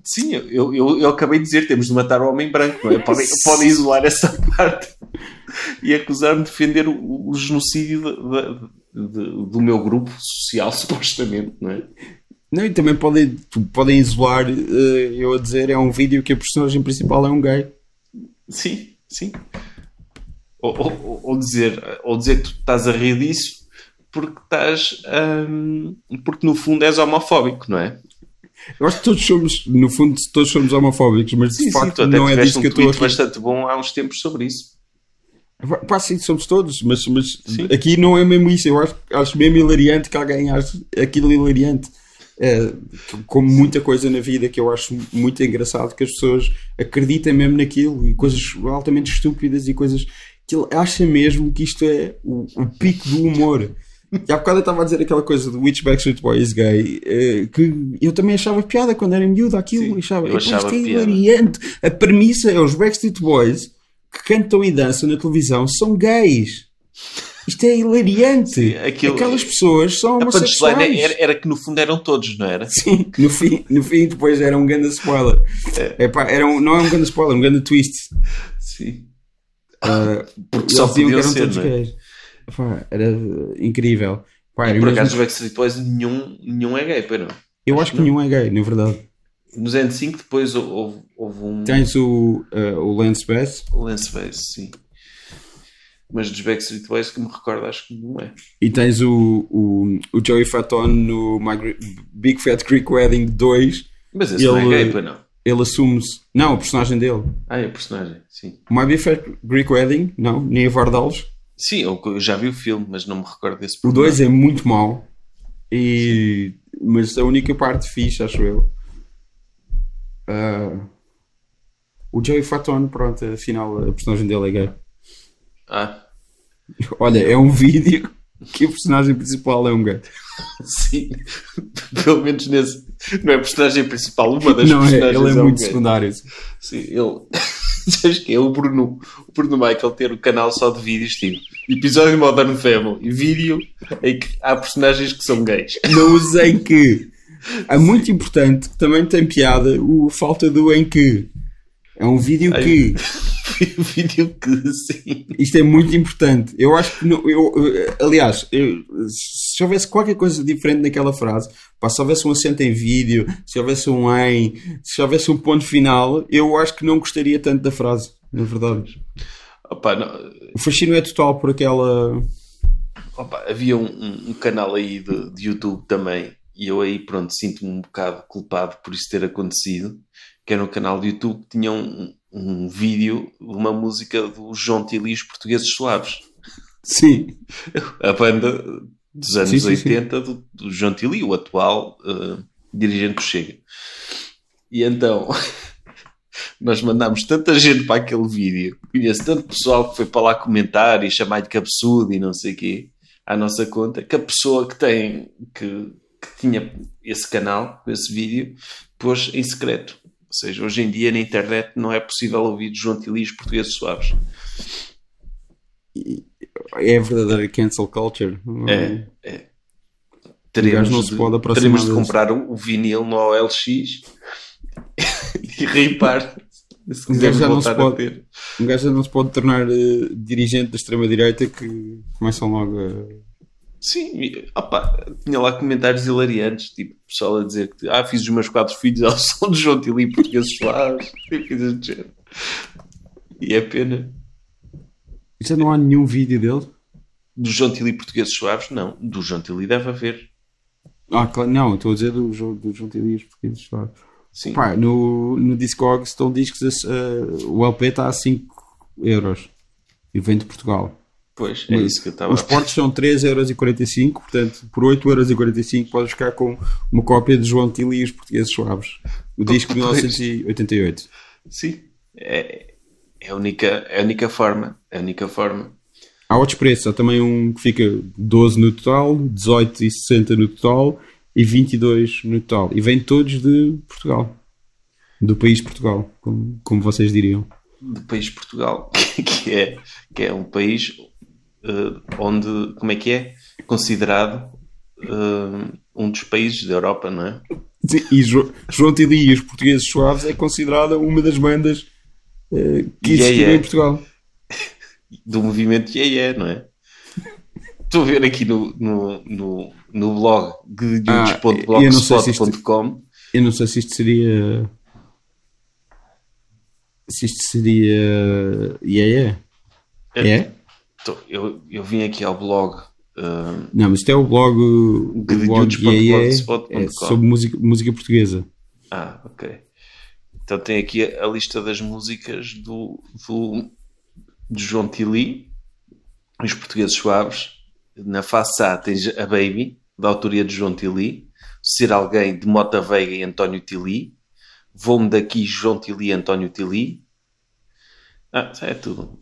Sim, eu, eu, eu acabei de dizer temos de matar o homem branco, não é? Podem, podem isolar essa parte e acusar-me de defender o, o genocídio da- da- de- do meu grupo social, supostamente, não é? Não, e também podem, podem isolar eh, eu a dizer é um vídeo que a personagem principal é um gay. Sim, sim. Ou, ou, ou dizer, ou dizer que tu estás a rir disso porque estás. hum, porque no fundo és homofóbico, não é? Eu acho que todos somos, no fundo, todos somos homofóbicos, mas de Sim, sim, facto até não é disso um que eu estou aqui. bastante bom há uns tempos sobre isso. Pá, sim, somos todos, mas, mas Sim. aqui não é mesmo isso. Eu acho, acho mesmo hilariante que alguém ache aquilo hilariante. É, como muita coisa na vida que eu acho muito engraçado que as pessoas acreditem mesmo naquilo e coisas altamente estúpidas e coisas que ele acha mesmo que isto é o, o pico do humor. E há bocado eu estava a dizer aquela coisa do Which Backstreet Boys gay eh, que eu também achava piada quando era miúdo aquilo. Sim, achava, eu "Epá, achava isto é piada." hilariante. A premissa é os Backstreet Boys que cantam e dançam na televisão são gays. Isto é hilariante. Sim, aquilo- Aquelas pessoas são A punchline homossexuais. era, era que no fundo eram todos, não era? Sim, no fim, no fim depois era um grande spoiler. Epá, era um, não é um grande spoiler, um grande twist. Sim. Ah, Porque só podiam eram ser, todos não é? gays. Epá, era uh, incrível. Pá, era Por mesmo- acaso, os Backstreet Boys, nenhum, nenhum é gay, pera. eu acho que não. nenhum é gay, na verdade. Nos N5 depois houve, houve um Tens o, ah, o Lance Bass Lance Bass, sim. Mas dos Backstreet Boys que me recordo, acho que não é. e tens o, o, o Joey Fatone no My Big Fat Greek Wedding 2. Mas esse não é Ele- gay, pois não. Ele assume-se. Não, o personagem dele. Ah, é o personagem, sim. O My Big Fat Greek Wedding, não, Nia Vardalos. Sim, eu, já vi o filme, mas não me recordo desse O 2 é muito mau. E... Mas a única parte fixe, acho eu. ah, o Joey Fatone, pronto, afinal a personagem dele é gay. Ah, Olha, é um vídeo que o personagem principal é um gay. sim. Pelo menos nesse. Não é personagem principal, uma das Não é, personagens. ele é um muito gay. secundário. Sim, ele. Sabes que é o Bruno, o Bruno Michael ter o canal só de vídeos, tipo episódio de Modern Family e vídeo em que há personagens que são gays. Não usei em que. É muito importante também tem piada o falta do em que. É um vídeo Ai. que. vídeo que sim. Isto é muito importante. Eu acho que. Não, eu, eu- aliás, eu- se houvesse qualquer coisa diferente naquela frase, pá, se houvesse um acento em vídeo, se houvesse um em, se houvesse um ponto final, eu acho que não gostaria tanto da frase. Na verdade. Opa, não, O fascínio é total por aquela. opa, havia um, um- um canal aí de, de YouTube também e eu aí pronto sinto-me um bocado culpado por isso ter acontecido que era um canal de YouTube que tinha um, um vídeo de uma música do João Tili os Portugueses Suaves Sim. a banda dos anos Sim, sim, sim. 80 Do, do João Tili, o atual eh, dirigente do Chega e então nós mandámos tanta gente para aquele vídeo conheço tanto pessoal que foi para lá comentar e chamar de cabeçudo e não sei o quê à nossa conta, que a pessoa que tem que, que tinha esse canal, esse vídeo, pôs em secreto. Ou seja, hoje em dia na internet não é possível ouvir João Tili os portugueses suaves. É a verdadeira cancel culture. É, é. gajo Teremos, não se de, pode aproximar teremos de comprar o, o vinil no OLX e ripar se Um gajo já não se pode-. Um gajo já não se pode tornar eh, dirigente da extrema-direita que começam logo a Sim, opa, tinha lá comentários hilariantes, tipo, pessoal a dizer que ah, fiz os meus quatro filhos ao som de João Tili portugueses suaves, e coisas do género. E é pena. Já não há nenhum vídeo dele? Do João Tili portugueses suaves, não. Do João Tili deve haver. Ah, claro, não, estou a dizer do, do João Tilias portugueses suaves. Sim. Pá, no, no Discogs estão discos, a- o LP está a 5 euros e vem de Portugal. Pois, é isso que eu estava Os portos são 3,45€, portanto, por 8,45€ podes ficar com uma cópia de João Tili e os Portugueses Suaves. O disco de Pois. 1988. Sim. É, é, a única, é a única forma. É a única forma. Há outros preços, há também um que fica 12 no total, 18,60 no total e 22 no total. E vêm todos de Portugal. Do país de Portugal, como, como vocês diriam. do país Portugal, que é, que é um país eh, onde, como é que é? Considerado eh, um dos países da Europa, não é? Sim, E Jo- João Tili e os Portugueses Suaves é considerada uma das bandas eh, que Yeah, existiram yeah. em Portugal. Do movimento IEE, não é? Estou a ver aqui no, no, no, no blog Ah, eu não sei se isto- guilhos.blogspot.com Eu não sei se isto seria. Se isto seria. Yeah, yeah. É? Eu, eu vim aqui ao blog eh, Não, mas isto é o blog. O blog é Guilhotes.blogspot.com. sobre música, música portuguesa. Ah, ok. Então tem aqui a, a lista das músicas do, do, de João Tili, os portugueses suaves. Na face A tens a Baby, da autoria de João Tili. Ser Alguém, de Mota Veiga e António Tili. Vou-me daqui, João Tili e António Tili. Ah, isso é tudo.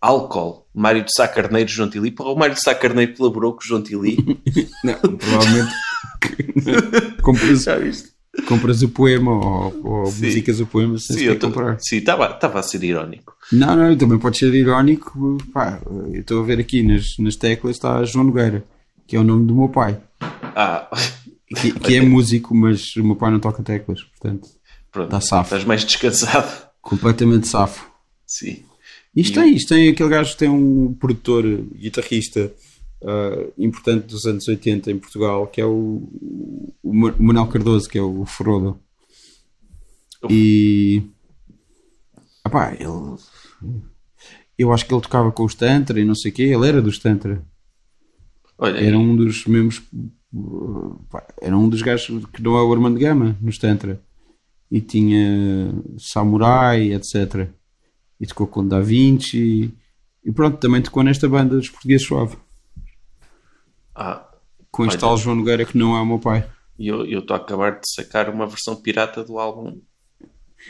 Álcool, Mário de Sá Carneiro, João Tili. Porra, o Mário de Sá Carneiro colaborou com o João Tili. Não, provavelmente. compras, compras o poema ou, ou Sim. músicas o poema sem Sim, sequer eu tô- comprar. sim, estava estava a ser irónico. Não, não, também pode ser irónico. Pá, eu estou a ver aqui nas, nas teclas está João Nogueira, que é o nome do meu pai, Ah, que, que é músico, mas o meu pai não toca teclas, portanto, pronto. Tá safo. Estás mais descansado. completamente safo. Sim. Isto tem, isto tem aquele gajo que tem um produtor, guitarrista ah, importante dos anos 80 em Portugal, que é o, o Ma- o Manuel Cardoso, que é o Frodo. E epá, ele eu acho que ele tocava com os Tantra e não sei o quê, ele era dos Tantra. Olha, Era um dos membros pá, era um dos gajos que não é o Armando Gama nos Tantra. E tinha Samurai, etc. E tocou com Da Vinci. E pronto, também tocou nesta banda dos Portugueses Suave. ah, Com este tal João Nogueira que não é o meu pai. e eu estou a acabar de sacar uma versão pirata do álbum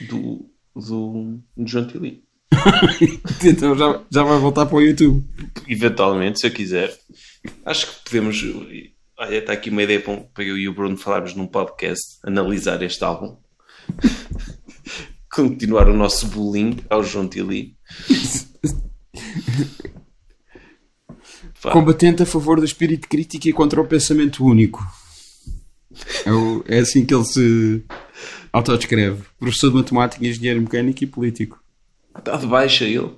do, do, do João Tili. Então já, já vai voltar para o YouTube. Eventualmente, se eu quiser. Acho que podemos. Olha, está aqui uma ideia para eu e o Bruno falarmos num podcast, analisar este álbum. Continuar o nosso bullying ao João Tili. Combatente a favor do espírito crítico e contra o pensamento único. É, o- é assim que ele se autodescreve. Professor de matemática, engenheiro mecânico e político. Está de baixa ele.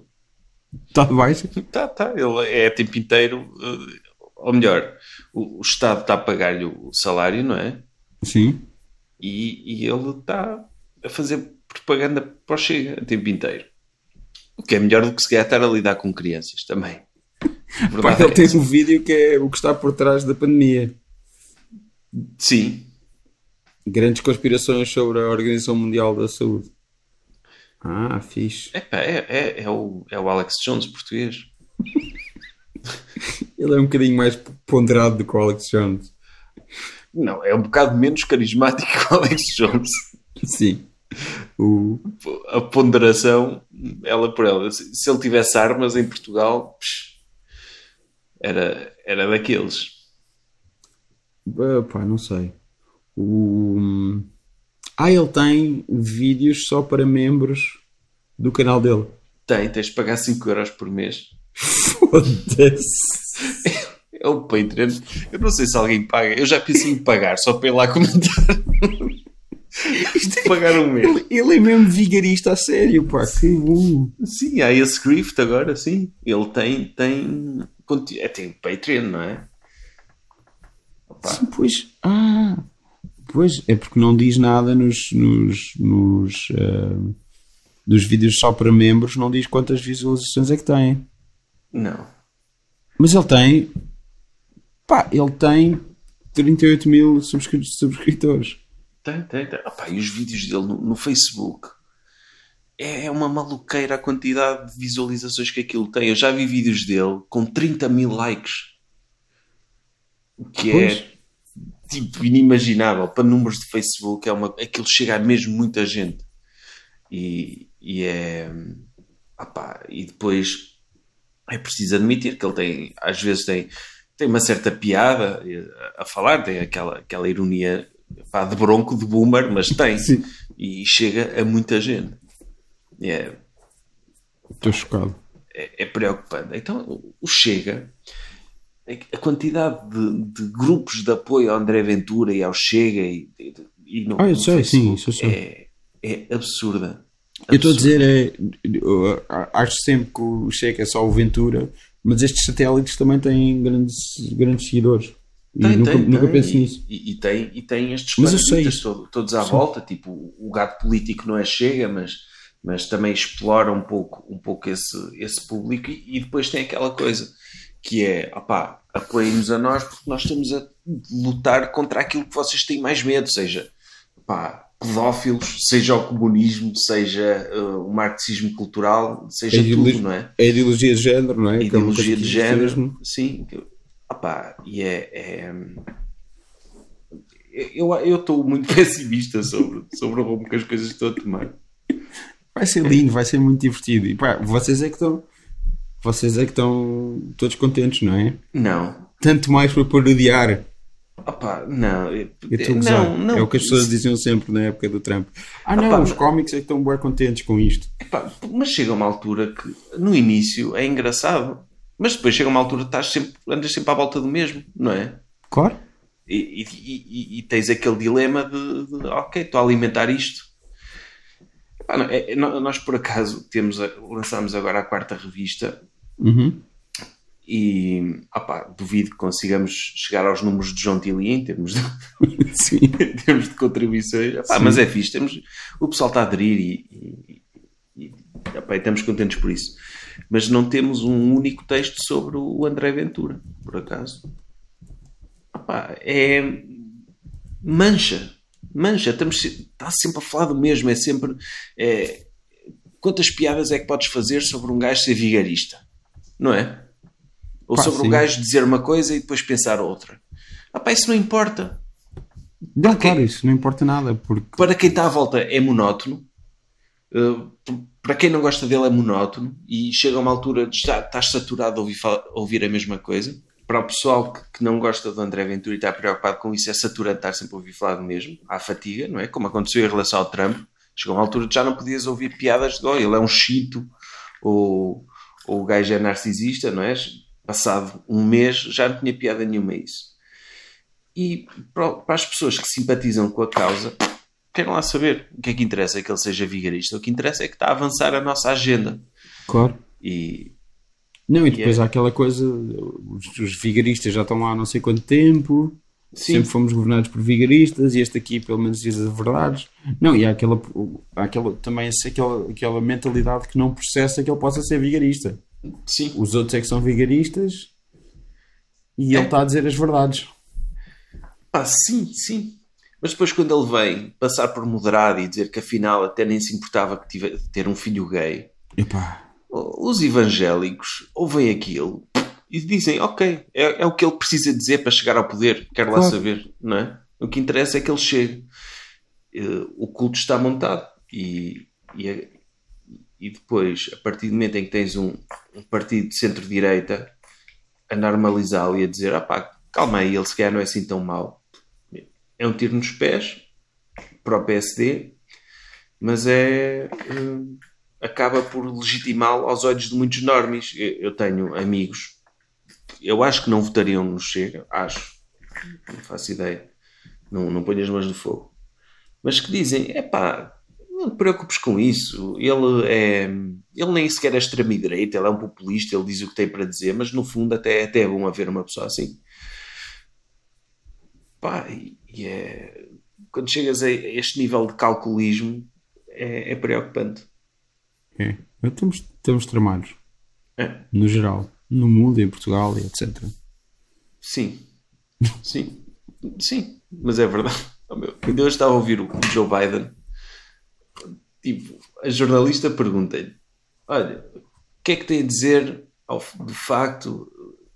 Está de baixo? Tá, tá. Ele é tempo inteiro. eh, ou melhor, o, o Estado está a pagar-lhe o salário, não é? Sim. E, e ele está a fazer propaganda para o Chega a tempo inteiro. O que é melhor do que se calhar estar a lidar com crianças também. Verdade ele é tem um vídeo que é o que está por trás da pandemia. Sim, Grandes conspirações sobre a Organização Mundial da Saúde. Ah, fixe. Epá, é, é, é, o, é o Alex Jones português. Ele é um bocadinho mais ponderado do que o Alex Jones. Não, é um bocado menos carismático que o Alex Jones. Sim. O... A ponderação, ela por ela. Se, se ele tivesse armas em Portugal, psh, era, era daqueles. Ah, pá, não sei. O... Ah, ele tem vídeos só para membros do canal dele. Tem, tens de pagar 5 euros por mês. Foda-se. É o Patreon. Eu não sei se alguém paga. Eu já pensei em pagar só para ir lá comentar. Isto é pagar um mês. Ele, ele é mesmo vigarista a sério, pá. Bom. Sim, há esse Grift agora, sim. Ele tem, tem, é, tem Patreon, não é? Sim, pois. Ah, pois. É porque não diz nada nos. nos, nos uh, dos vídeos só para membros, não diz quantas visualizações é que tem. Não. Mas ele tem. Pá, ele tem 38 mil subscritores. Tem, tem, tem. Opa, e os vídeos dele no, no, Facebook é uma maluqueira a quantidade de visualizações que aquilo tem. Eu já vi vídeos dele com 30 mil likes. O que é, pois. é tipo inimaginável. Para números de Facebook, é uma, aquilo chega a mesmo muita gente. E, e é. Opa, e depois é preciso admitir que ele tem, às vezes tem, tem uma certa piada a falar, tem aquela, aquela ironia pá, de bronco, de boomer, mas tem. Sim. E chega a muita gente. É, Estou chocado. É, é, preocupante. Então, o Chega, a quantidade de, de, grupos de apoio ao André Ventura e ao Chega e, e no, ah, eu sei, sim, isso eu É, é absurda. Eu estou a dizer, é, acho sempre que o Chega é só o Ventura, mas estes satélites também têm grandes, grandes seguidores. Tem, nunca, tem, nunca penso nisso. E, e, tem, e tem estes todo, todos à Sim. volta, tipo o gato político não é chega, mas, mas também explora um pouco, um pouco esse, esse público e, e depois tem aquela coisa que é opá, apoiem-nos a nós porque nós estamos a lutar contra aquilo que vocês têm mais medo, seja opá, pedófilos, seja o comunismo, seja uh, o marxismo cultural, seja é tudo, não é? A ideologia de género, não é? A ideologia de género, sim. Opá, e é, é, eu estou muito pessimista sobre, sobre o rumo que as coisas estão a tomar. Vai ser lindo, vai ser muito divertido. E pá, vocês é que estão. Vocês é que estão todos contentes, não é? Não. Tanto mais para parodiar. Opa, não. Eu, não, não. É o que as pessoas diziam sempre na época do Trump. Ah, não, Opa, os cómics é que estão bem contentes com isto. Epá, mas chega uma altura que, no início, é engraçado. Mas depois chega uma altura que estás sempre, andas sempre à volta do mesmo, não é? Claro. E, e, e, e tens aquele dilema de, de ok, estou a alimentar isto. Epá, não, é, nós, por acaso, temos lançámos agora a quarta revista. Uhum. E opa, duvido que consigamos chegar aos números de João Tilly em termos de, em termos de contribuições. Mas é fixe, temos, o pessoal está a aderir e, e, e, e estamos contentes por isso mas não temos um único texto sobre o André Ventura, por acaso. Opa, é mancha, mancha, estamos, está sempre a falar do mesmo, é sempre é, quantas piadas é que podes fazer sobre um gajo ser vigarista, não é? Ou Pá, sobre sim. um gajo dizer uma coisa e depois pensar outra. Opa, isso não importa. Não, claro, isso não importa nada. Porque... Para quem está à volta é monótono. Uh, para quem não gosta dele é monótono e chega a uma altura de já estás saturado de ouvir, ouvir a mesma coisa. Para o pessoal que, que, não gosta do André Ventura e está preocupado com isso, é saturante estar sempre a ouvir falar do mesmo. Há fatiga, não é? Como aconteceu em relação ao Trump. Chegou a uma altura de já não podias ouvir piadas de oh, ele é um chito ou, ou o gajo é narcisista, não é? Passado um mês já não tinha piada nenhuma isso. E para as pessoas que simpatizam com a causa, querem lá saber. O que é que interessa é que ele seja vigarista. O que interessa é que está a avançar a nossa agenda. Claro. E. Não, e depois é... há aquela coisa, os, os, vigaristas já estão lá há não sei quanto tempo, Sim. sempre fomos governados por vigaristas e este aqui pelo menos diz as verdades. Não, e há aquela, há aquela também aquela, aquela mentalidade que não processa que ele possa ser vigarista. Sim. Os outros é que são vigaristas e é. ele está a dizer as verdades. Ah, sim, sim. Mas depois, quando ele vem passar por moderado e dizer que afinal até nem se importava que tive, ter um filho gay, Epá. os evangélicos ouvem aquilo e dizem: Ok, é, é, o que ele precisa dizer para chegar ao poder, quero lá saber, não é? O que interessa é que ele chegue. Uh, o culto está montado e, e, e, depois, a partir do momento em que tens um, um partido de centro-direita a normalizá-lo e a dizer: ah pá, calma aí, ele se calhar não é assim tão mau é um tiro nos pés para o PSD, mas é. Uh, acaba por legitimá-lo aos olhos de muitos normes. Eu, eu, tenho amigos, eu acho que não votariam no Chega, acho, não faço ideia, não, não ponho as mãos no fogo, mas que dizem: é pá, não te preocupes com isso. Ele é. Ele nem sequer é extrema-direita, ele é um populista, ele diz o que tem para dizer, mas no fundo até, até é bom haver uma pessoa assim. Pá, e é. Quando chegas a este nível de calculismo, é, é preocupante. É. Estamos, estamos tramados. É. No geral. No mundo, em Portugal e etc. Sim. Sim. Sim. Mas é verdade. Oh, meu, Quando eu estava a ouvir o Joe Biden, tipo, a jornalista pergunta-lhe: Olha, o que é que tem a dizer ao, do facto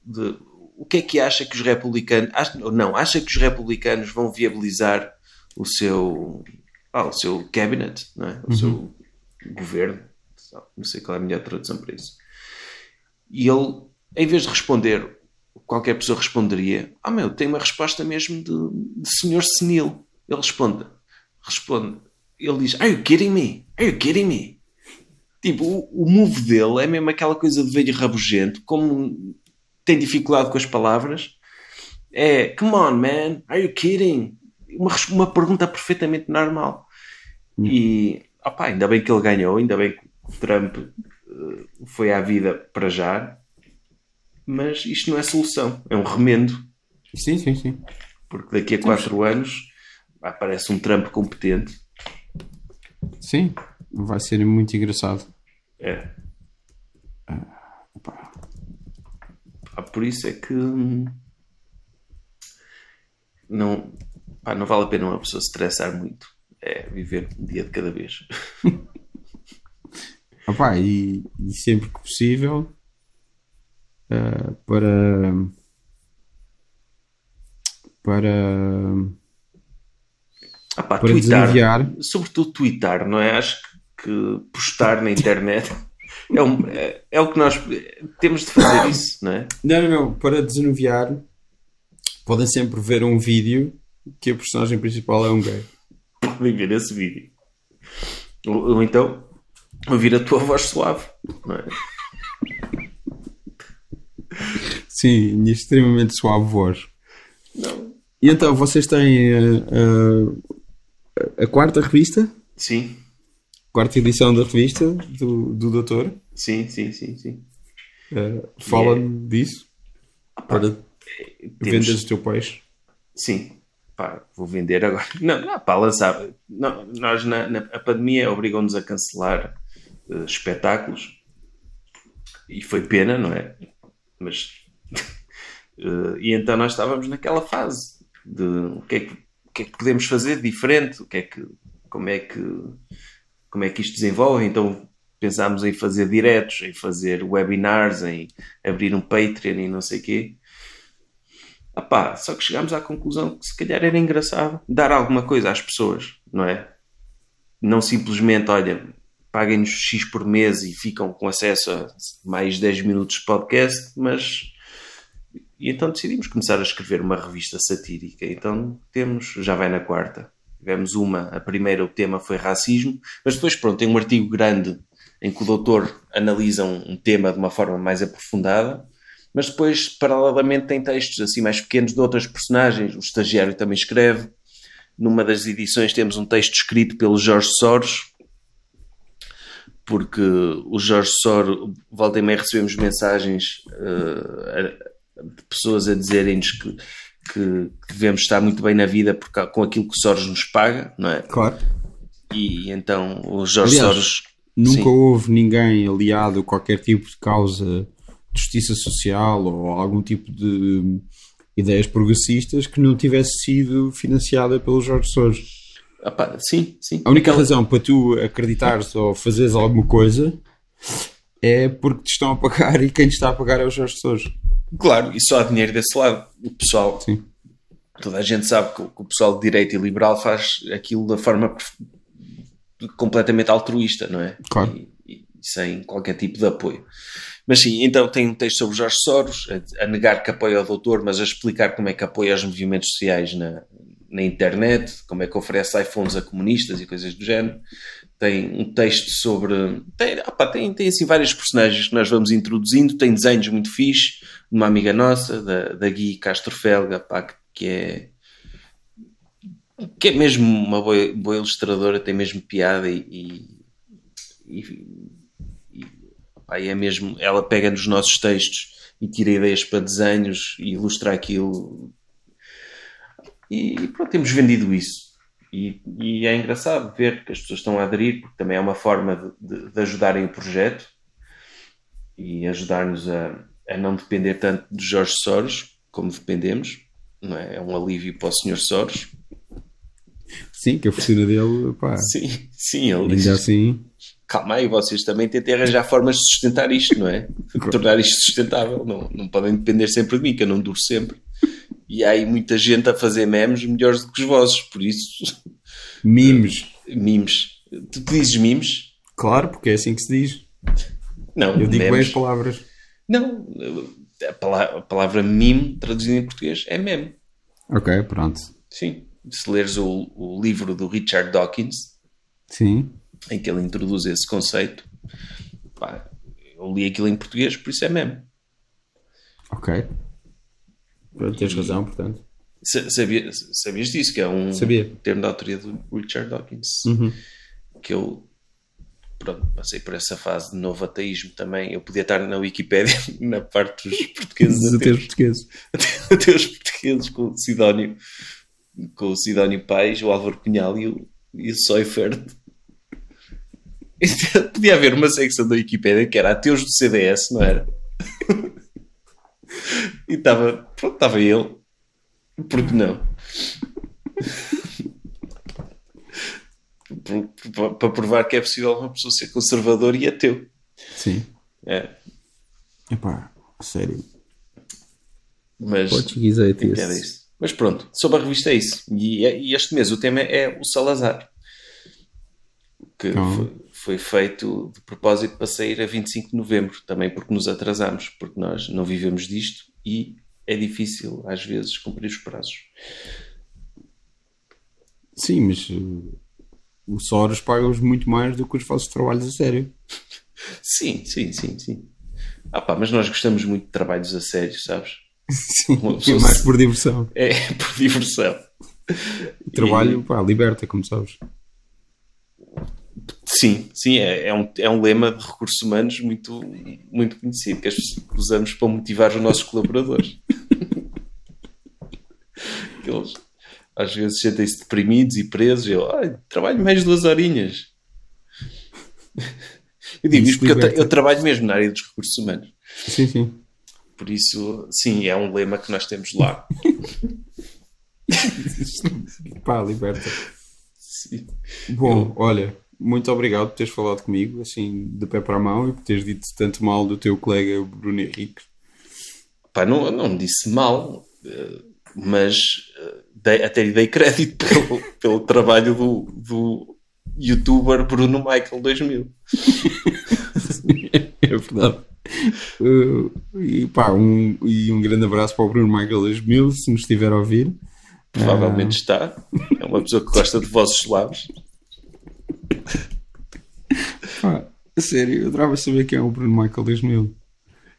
de. O que é que acha que os republicanos. acha- ou não, acha que os republicanos vão viabilizar o seu. ah, o seu cabinet, não é? O seu governo. Não sei qual é a melhor tradução para isso. E ele, em vez de responder, qualquer pessoa responderia: Ah, meu, tem uma resposta mesmo de, de senhor senil. Ele responde: Responde. Ele diz: Are you kidding me? Are you kidding me? Tipo, o, o move dele é mesmo aquela coisa de velho rabugento, como tem dificuldade com as palavras. É, come on, man, are you kidding? Uma, uma pergunta perfeitamente normal. E, opá, ainda bem que ele ganhou, ainda bem que o Trump eh, foi à vida para já, mas isto não é solução, é um remendo, Sim, sim, sim. porque daqui a quatro anos aparece um Trump competente. Sim. Vai ser muito engraçado. É. por isso é que hum, não, pá, não vale a pena uma pessoa se estressar muito. É viver um dia de cada vez. Opá, e, e sempre que possível ah, para para Ah, pá, Para twittar, desanuviar. sobretudo twittar, não é? Acho que, que postar na internet é, um- é- é o que nós temos de fazer isso, não é? não, não, não, para desanuviar podem sempre ver um vídeo que a personagem principal é um gay. Podem ver esse vídeo. Ou, ou então ouvir a tua voz suave, não é? Sim, e extremamente suave voz. Não. E então, vocês têm ah, ah, a quarta revista? Sim, Quarta edição da revista do, do Doutor? sim, sim, sim, sim. Ah, Fala-me disso para Temos- venderes o teu peixe. Sim, pá, vou vender agora. Não, não pá, lançar. Não, nós, na, na- a pandemia, obrigou-nos a cancelar eh, espetáculos e foi pena, não é? Mas. eh, e então nós estávamos naquela fase de o que, é que, o que é que podemos fazer diferente, o que é que, como, é que, como é que isto desenvolve. Então pensámos em fazer diretos, em fazer webinars, em abrir um Patreon e não sei o quê. Ah pá, só que chegámos à conclusão que se calhar era engraçado dar alguma coisa às pessoas, não é? Não simplesmente, olha, paguem-nos X por mês e ficam com acesso a mais 10 minutos de podcast, mas. E então decidimos começar a escrever uma revista satírica. Então temos, já vai na quarta. Tivemos uma, a primeira, o tema foi racismo, mas depois, pronto, tem um artigo grande em que o doutor analisa um, um tema de uma forma mais aprofundada mas depois, paralelamente, tem textos assim mais pequenos de outras personagens. O estagiário também escreve. Numa das edições temos um texto escrito pelo Jorge Soros, porque o Jorge Soros, volta e meia recebemos mensagens a- de pessoas a dizerem-nos que, que devemos estar muito bem na vida por ca- com aquilo que o Soros nos paga, não é? Claro. E então o Jorge Aliás, Soros. Nunca Sim. houve ninguém aliado a qualquer tipo de causa de justiça social ou algum tipo de ideias progressistas que não tivesse sido financiada pelo Jorge Soros. Pá, sim, sim. A única razão para tu acreditares ou fazeres alguma coisa é porque te estão a pagar e quem te está a pagar é o Jorge Soros. Claro, e só há dinheiro desse lado. O pessoal, Sim. toda a gente sabe que, o que o pessoal de direita e liberal faz aquilo da forma completamente altruísta, não é? Claro. E, e sem qualquer tipo de apoio. Mas sim, então tem um texto sobre Jorge Soros, a, a negar que apoia o doutor, mas a explicar como é que apoia os movimentos sociais na, na internet, como é que oferece iPhones a comunistas e coisas do género. Tem um texto sobre. Tem, opá, tem, tem assim vários personagens que nós vamos introduzindo, tem desenhos muito fixe, de uma amiga nossa, da, da Gui Castro Felga, pá, que- é que é mesmo uma boa, boa ilustradora, tem mesmo piada e, e, e- e, pá, e é mesmo, ela pega nos nossos textos e tira ideias para desenhos e ilustra aquilo. E pronto, temos vendido isso. E, e, é engraçado ver que as pessoas estão a aderir, porque também é uma forma de, de, de ajudarem o projeto e ajudar-nos a, a não depender tanto de Jorge Soros como dependemos. Não é? é um alívio para o Sr. Soros. Sim, que a fortuna dele, pá. Sim, sim, ele Ainda diz. assim. Calma aí, vocês também tentem arranjar formas de sustentar isto, não é? De tornar isto sustentável. Não, não podem depender sempre de mim, que eu não duro sempre. E há aí muita gente a fazer memes melhores do que os vossos, por isso. Memes. Memes. Tu dizes memes? Claro, porque é assim que se diz. Não, Eu digo bem memes. as palavras. Não, a palavra, a palavra meme, traduzida em português, é meme. Ok, pronto. Sim. Se leres o, o livro do Richard Dawkins, Sim. em que ele introduz esse conceito, pá, eu li aquilo em português, por isso é meme. Ok. Pronto, tens razão, portanto. Sa- Sabia, sabias disso? Que é um Sabia. termo da autoria do Richard Dawkins. Uhum. Que eu pronto, passei por essa fase de novo ateísmo também. Eu podia estar na Wikipédia, na parte dos portugueses ateus portugueses. ateus portugueses, com o Sidónio, com o Sidónio Pais, o Álvaro Cunhal e o, e o Seufert. Podia haver uma secção da Wikipédia que era ateus do CDS, não era? E estava, pronto, estava ele. Por que não? Para provar que é possível uma pessoa ser conservador e ateu. Sim. É. Epá, sério. Mas, Português é era isso. Mas pronto, sobre a revista é isso. E, e este mês o tema é o Salazar. Que Ah. foi, foi feito de propósito para sair a 25 de novembro, também porque nos atrasamos, porque nós não vivemos disto e é difícil às vezes cumprir os prazos. Sim, mas uh, o Soros paga-os muito mais do que os vossos trabalhos a sério. Sim, sim, sim, sim. Ah pá, mas nós gostamos muito de trabalhos a sério, sabes? Sim, é mais se- por diversão. É por diversão. O trabalho, pá, liberta, como sabes. Sim, sim, é, é, um, é um lema de recursos humanos muito, muito conhecido que usamos para motivar os nossos colaboradores. Eles às vezes sentem-se deprimidos e presos. Eu, "Ai, trabalho mais duas horinhas. Eu digo isto porque eu, eu trabalho mesmo na área dos recursos humanos. Sim, sim. Por isso, sim, é um lema que nós temos lá. Pá, liberta. Sim. Bom, olha, muito obrigado por teres falado comigo, assim, de pé para a mão, e por teres dito tanto mal do teu colega Bruno Henrique. Pá, não, não disse mal, eh, mas eh, dei- até lhe dei crédito pelo, pelo trabalho do, do youtuber Bruno Michael 2000. É verdade. Uh, e pá, um, e um grande abraço para o Bruno Michael 2000, se nos estiver a ouvir. Provavelmente está. É uma pessoa que gosta de vozes suaves. Pá, a sério, eu adorava saber quem é o Bruno Michael 2000.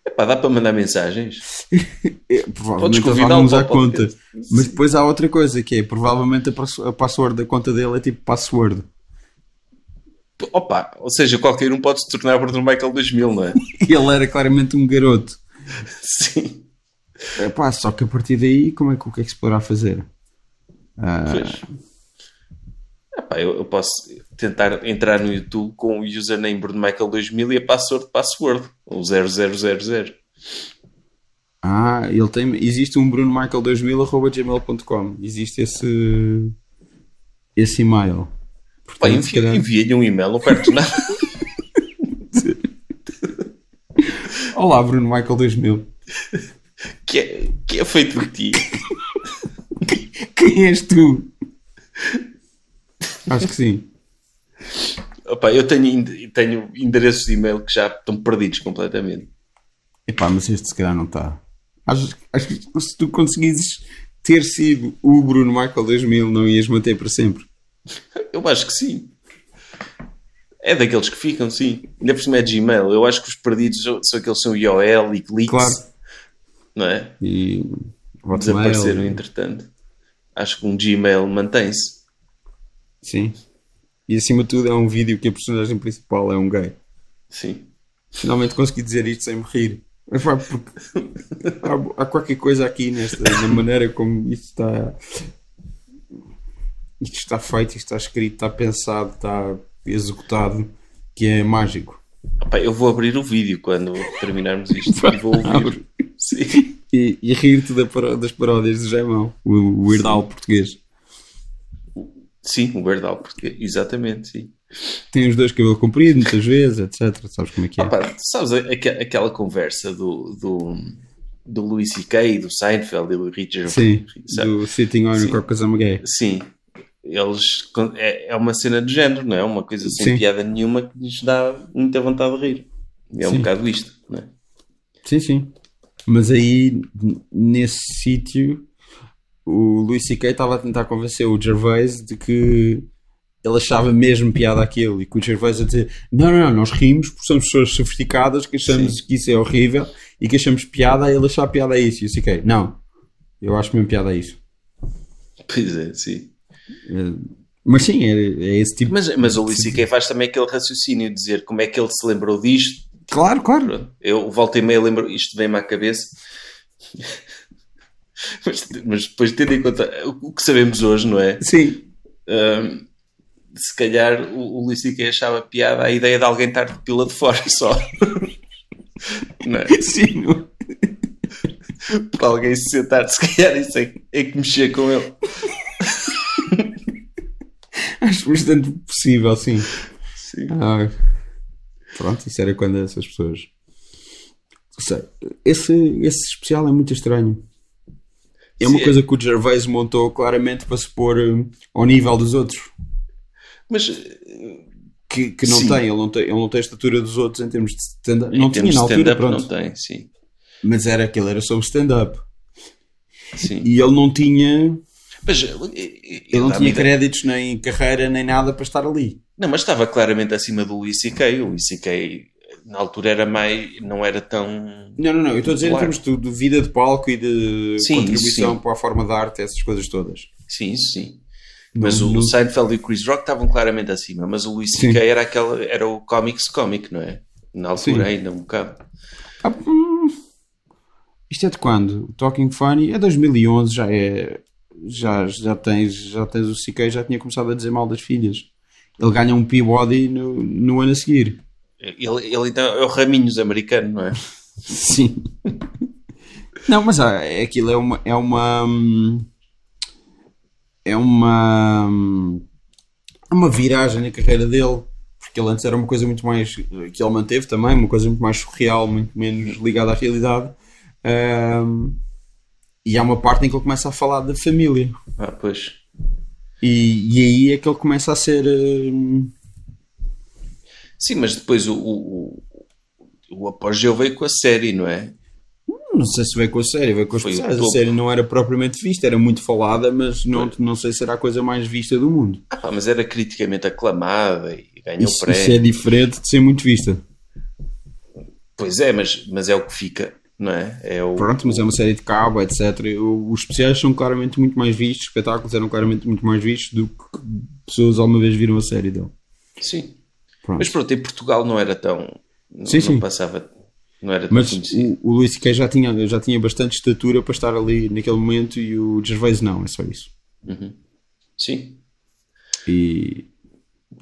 Epá, dá para mandar mensagens? É, Podes provavelmente convidá-lo vamos à conta. Mas depois há outra coisa que é provavelmente a, pass- a password da conta dele é tipo password. Opa, ou seja, qualquer um pode se tornar Bruno Michael 2000, não é? E ele era claramente um garoto. Sim. É, pá, só que a partir daí, como é que, o que é que se poderá fazer? Ah, Pois. Epá, eu, eu posso tentar entrar no YouTube com o username Bruno Michael 2000 e a password password, o 0000. ah, ele tem, existe um Bruno Michael 2000 arroba gmail.com. Existe esse esse e-mail. Portanto, se envia- calhar- envia-lhe um e-mail, não perdes nada. Olá, Bruno Michael 2000. que, é, que é feito de ti. Quem és tu? Acho que sim. Opa, eu tenho, tenho endereços de e-mail que já estão perdidos completamente. Epá, mas este se calhar não está. Acho, acho que se tu conseguisses ter sido o Bruno Michael 2000, não ias manter para sempre. Eu acho que sim. É daqueles que ficam, sim. Ainda por cima é Gmail. Eu acho que os perdidos são aqueles que são IOL e cliques. Claro. Não é? E Desapareceram Hotmail, entretanto. Acho que um Gmail mantém-se. Sim. E acima de tudo é um vídeo que a personagem principal é um gay. Sim. Finalmente consegui dizer isto sem me rir. Epá, porque há, há qualquer coisa aqui nesta na maneira como isto está isto está feito, isto está escrito, está pensado, está executado, que é mágico. Opa, eu vou abrir o vídeo quando terminarmos isto e vou ouvir. Sim. E, e rir-te da das paródias do Jaimão, o Weird Al português. Sim, o Weird Al, porque exatamente, sim. Tem os dois cabelo comprido, muitas vezes, etc. Sabes como é que é? Opa, sabes aque- aquela conversa do, do, do Louis C.K., do Seinfeld e do Richard? Sim, sabe? do Sitting on Sim. I'm Gay. Sim. Eles, é, é uma cena de género, não é? Uma coisa sem Sim. piada nenhuma que nos dá muita vontade de rir. É um Sim. bocado isto, não é? Sim, sim. Mas aí, nesse sítio, o Luís C.K. estava a tentar convencer o Gervais de que ele achava mesmo piada aquilo e que o Gervais a dizer não, não, não, nós rimos porque somos pessoas sofisticadas que achamos que isso é horrível e que achamos piada a ele achar piada a isso. E o C.K. não, eu acho mesmo piada a isso. Pois é, sim. Eh, Mas sim, é, é esse tipo. Mas, mas o Louis C.K. faz também aquele raciocínio de dizer como é que ele se lembrou disto. Claro, claro. Eu volto e meia lembro, isto vem-me à cabeça. Mas, mas depois, tendo em conta o que sabemos hoje, não é? Sim. Hum, se calhar o, o Luís C.K. achava piada a ideia de alguém estar de pila de fora só. não é? Sim. não- Para alguém se sentar, se calhar isso é, é que mexer com ele. Acho bastante possível, sim. Sim. Ah, pronto, isso era quando essas pessoas. Esse, esse especial é muito estranho. É uma Sim, coisa que o Gervais montou claramente para se pôr hum, ao nível dos outros. Mas Que, que não Sim. tem, ele não tem, ele não tem a estatura dos outros em termos de stand-up. Não tinha na altura, pronto. não tem, sim. Mas era aquele, era sobre stand-up. sim. E ele não tinha, Mas eh, ele não tinha créditos nem carreira nem nada para estar ali. Não, mas estava claramente acima do Luís C.K. O Luís C.K. na altura era mais. não era tão. Não, não, não. Eu estou a dizer em termos de, de vida de palco e de Sim, contribuição sim. para a forma de arte, essas coisas todas. Sim, isso sim. Mas Não- o não- Seinfeld e o Chris Rock estavam claramente acima. Mas o Sim. C.K. era, aquela, era o comics comic, não é? Na altura Sim. ainda, um bocado. Ah, hum, isto é de quando? O Talking Funny é 2011, já é. Já, já, tens, já tens o CK, já tinha começado a dizer mal das filhas. Ele ganha um Peabody no, no ano a seguir. Ele, ele então é o Raminhos americano, não é? Sim. Não, mas ah, é aquilo é uma. É uma. hum, É uma. hum, uma viragem na carreira dele. Porque ele antes era uma coisa muito mais. que ele manteve também, uma coisa muito mais surreal, muito menos ligada à realidade. Hum, e há uma parte em que ele começa a falar da família. Ah, pois. E, e aí é que ele começa a ser. hum, Sim, mas depois o, o, o, apogeu veio com a série, não é? Não sei se veio com a série, veio com os Foi especiais. A série não era propriamente vista, era muito falada, mas não, não sei se era a coisa mais vista do mundo. Ah, pá, mas era criticamente aclamada e ganhou Isso, prémio. isso é diferente de ser muito vista. Pois é, mas, mas é o que fica, não é? É o, Pronto, mas é uma série de cabo, etc. Os especiais são claramente muito mais vistos, os espetáculos eram claramente muito mais vistos do que pessoas alguma vez viram a série dele. Sim. Pronto. Mas pronto, em Portugal não era tão. Não, Sim, não sim. passava. Não era tão Mas conhecido. o, o Luís C.K. já tinha, já tinha bastante estatura para estar ali naquele momento e o Gervais não, é só isso. Sim. E,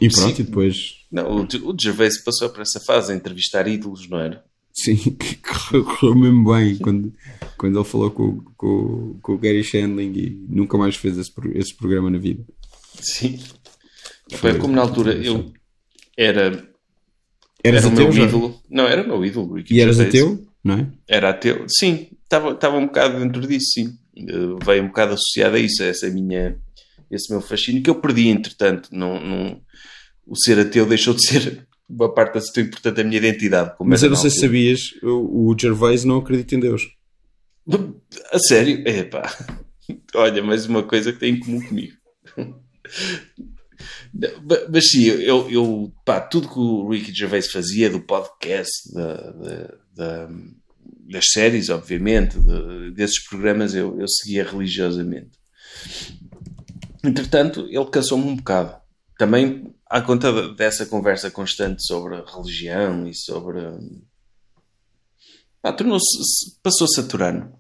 e pronto, Sim. e depois Não, o, o Gervais passou por essa fase a entrevistar ídolos, não era? Sim, que correu, mesmo bem quando, quando ele falou com, com, com o Gary Shandling e nunca mais fez esse, esse programa na vida. Sim. Foi como na altura eu era, Eras era o meu já? ídolo. Não, era o meu ídolo. E eras ateu, não é? Era ateu. Sim, estava um bocado dentro disso, sim. Eh, veio um bocado associado a isso, a essa minha, esse meu fascínio, que eu perdi, entretanto. Não, não, o ser ateu deixou de ser uma parte assim tão importante da minha identidade. Mas eu não sei se sabias, o, o Gervais não acredita em Deus. A sério? Epá. Olha, mais uma coisa que tem em comum comigo. Mas sim, eu, eu pá, tudo que o Ricky Gervais fazia, do podcast, da, da- da- das séries, obviamente, de- desses programas, eu, eu seguia religiosamente. Entretanto, ele cansou-me um bocado. Também à conta de- dessa conversa constante sobre religião e sobre. Pá, tornou-se. passou-se a saturano.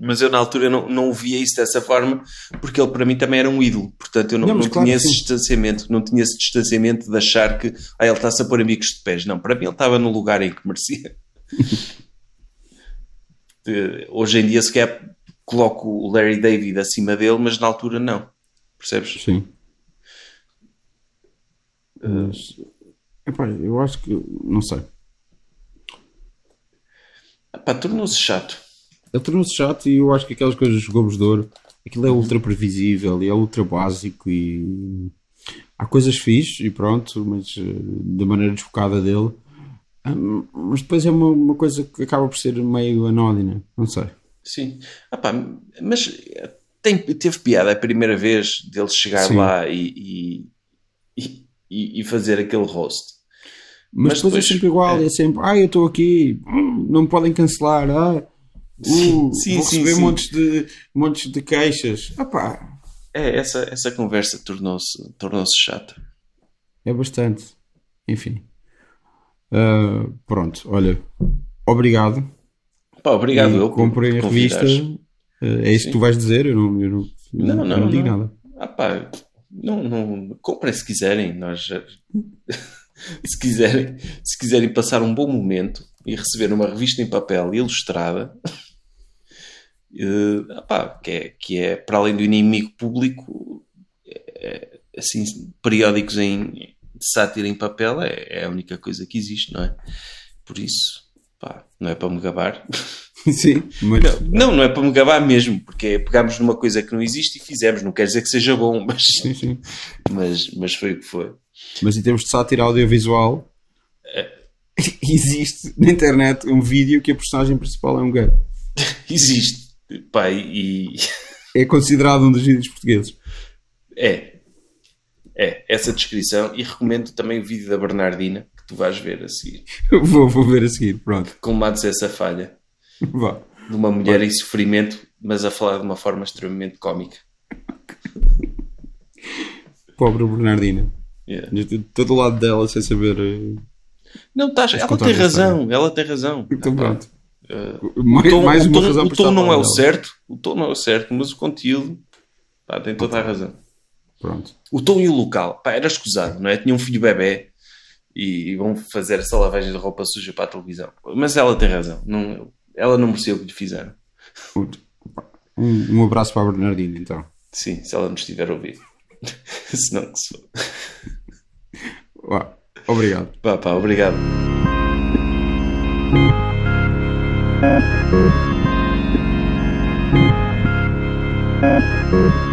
Mas eu na altura não, não via isso dessa forma, porque ele para mim também era um ídolo. Portanto, eu não, Não, não, claro tinha esse sim. distanciamento, não tinha esse distanciamento de achar que ah, ele está-se a pôr amigos de pés. Não, para mim ele estava no lugar em que merecia. Hoje em dia sequer coloco o Larry David acima dele, mas na altura não. Percebes? Sim. Mas, epá, eu acho que, não sei. Tornou-se chato. Ele tornou-se chato e eu acho que aquelas coisas dos Globos de Ouro, aquilo é ultra previsível e é ultra básico e há coisas fixes e pronto, mas eh, da maneira desfocada dele. Ah, Mas depois é uma, uma coisa que acaba por ser meio anódina, não sei. Sim. Ah, pá, mas eh, tem, teve piada a primeira vez dele chegar Sim. lá e, e, e, e fazer aquele roast. Mas, Mas depois, depois- é sempre igual, é, é. sempre, ah, eu estou aqui, hum, não me podem cancelar, ah, Sim, uh, sim, vou sim, receber sim. montes de montes de queixas. Ah pá, É, essa, essa conversa tornou-se tornou chata. é bastante. Enfim. Ah, pronto, olha, obrigado. Pá, obrigado E eu comprei a revista. Ah, é isso Sim. que tu vais dizer, eu não, eu não, Não, não, não, eu não digo não. nada. Ah, pá, não, não, comprem se quiserem. Nós, se, quiserem, se quiserem passar um bom momento e receber uma revista em papel ilustrada, pá, que, é, que é, para além do inimigo público, é, assim, periódicos em, de sátira em papel é, é a única coisa que existe, não é? Por isso, pá, não é para me gabar. Sim, mas Não, não é para me gabar mesmo, porque é pegámos numa coisa que não existe e fizemos. Não quer dizer que seja bom, mas, sim, sim. mas, mas foi o que foi. Mas em termos de sátira audiovisual, É. existe na internet um vídeo que a personagem principal é um gay. Existe. Pá, e É considerado um dos vídeos portugueses. é. É, essa descrição. E recomendo também o vídeo da Bernardina, que tu vais ver a seguir. vou, vou ver a seguir, pronto. Colmados essa falha Vá. de uma mulher em sofrimento, mas a falar de uma forma extremamente cómica. Pobre Bernardina. Yeah. Estou do lado dela sem saber. eh, Não, estás, ela tem razão, ela tem razão. Então Pá, pronto. Eh, Mais, o tom, mais uma tom- razão o tom não é o certo, o tom não é o certo, mas o conteúdo pá, tem toda a razão. Pronto. O tom e o local, pá, era escusado, não é? Tinha um filho bebê e vão fazer essa lavagem de roupa suja para a televisão. Mas ela tem razão, não, ela não mereceu o que lhe fizeram. Um, um abraço para a Bernardina, então. Sim, se ela nos estiver a ouvir. se não, que se for. Obrigado. Pá, pá, obrigado. Thank you.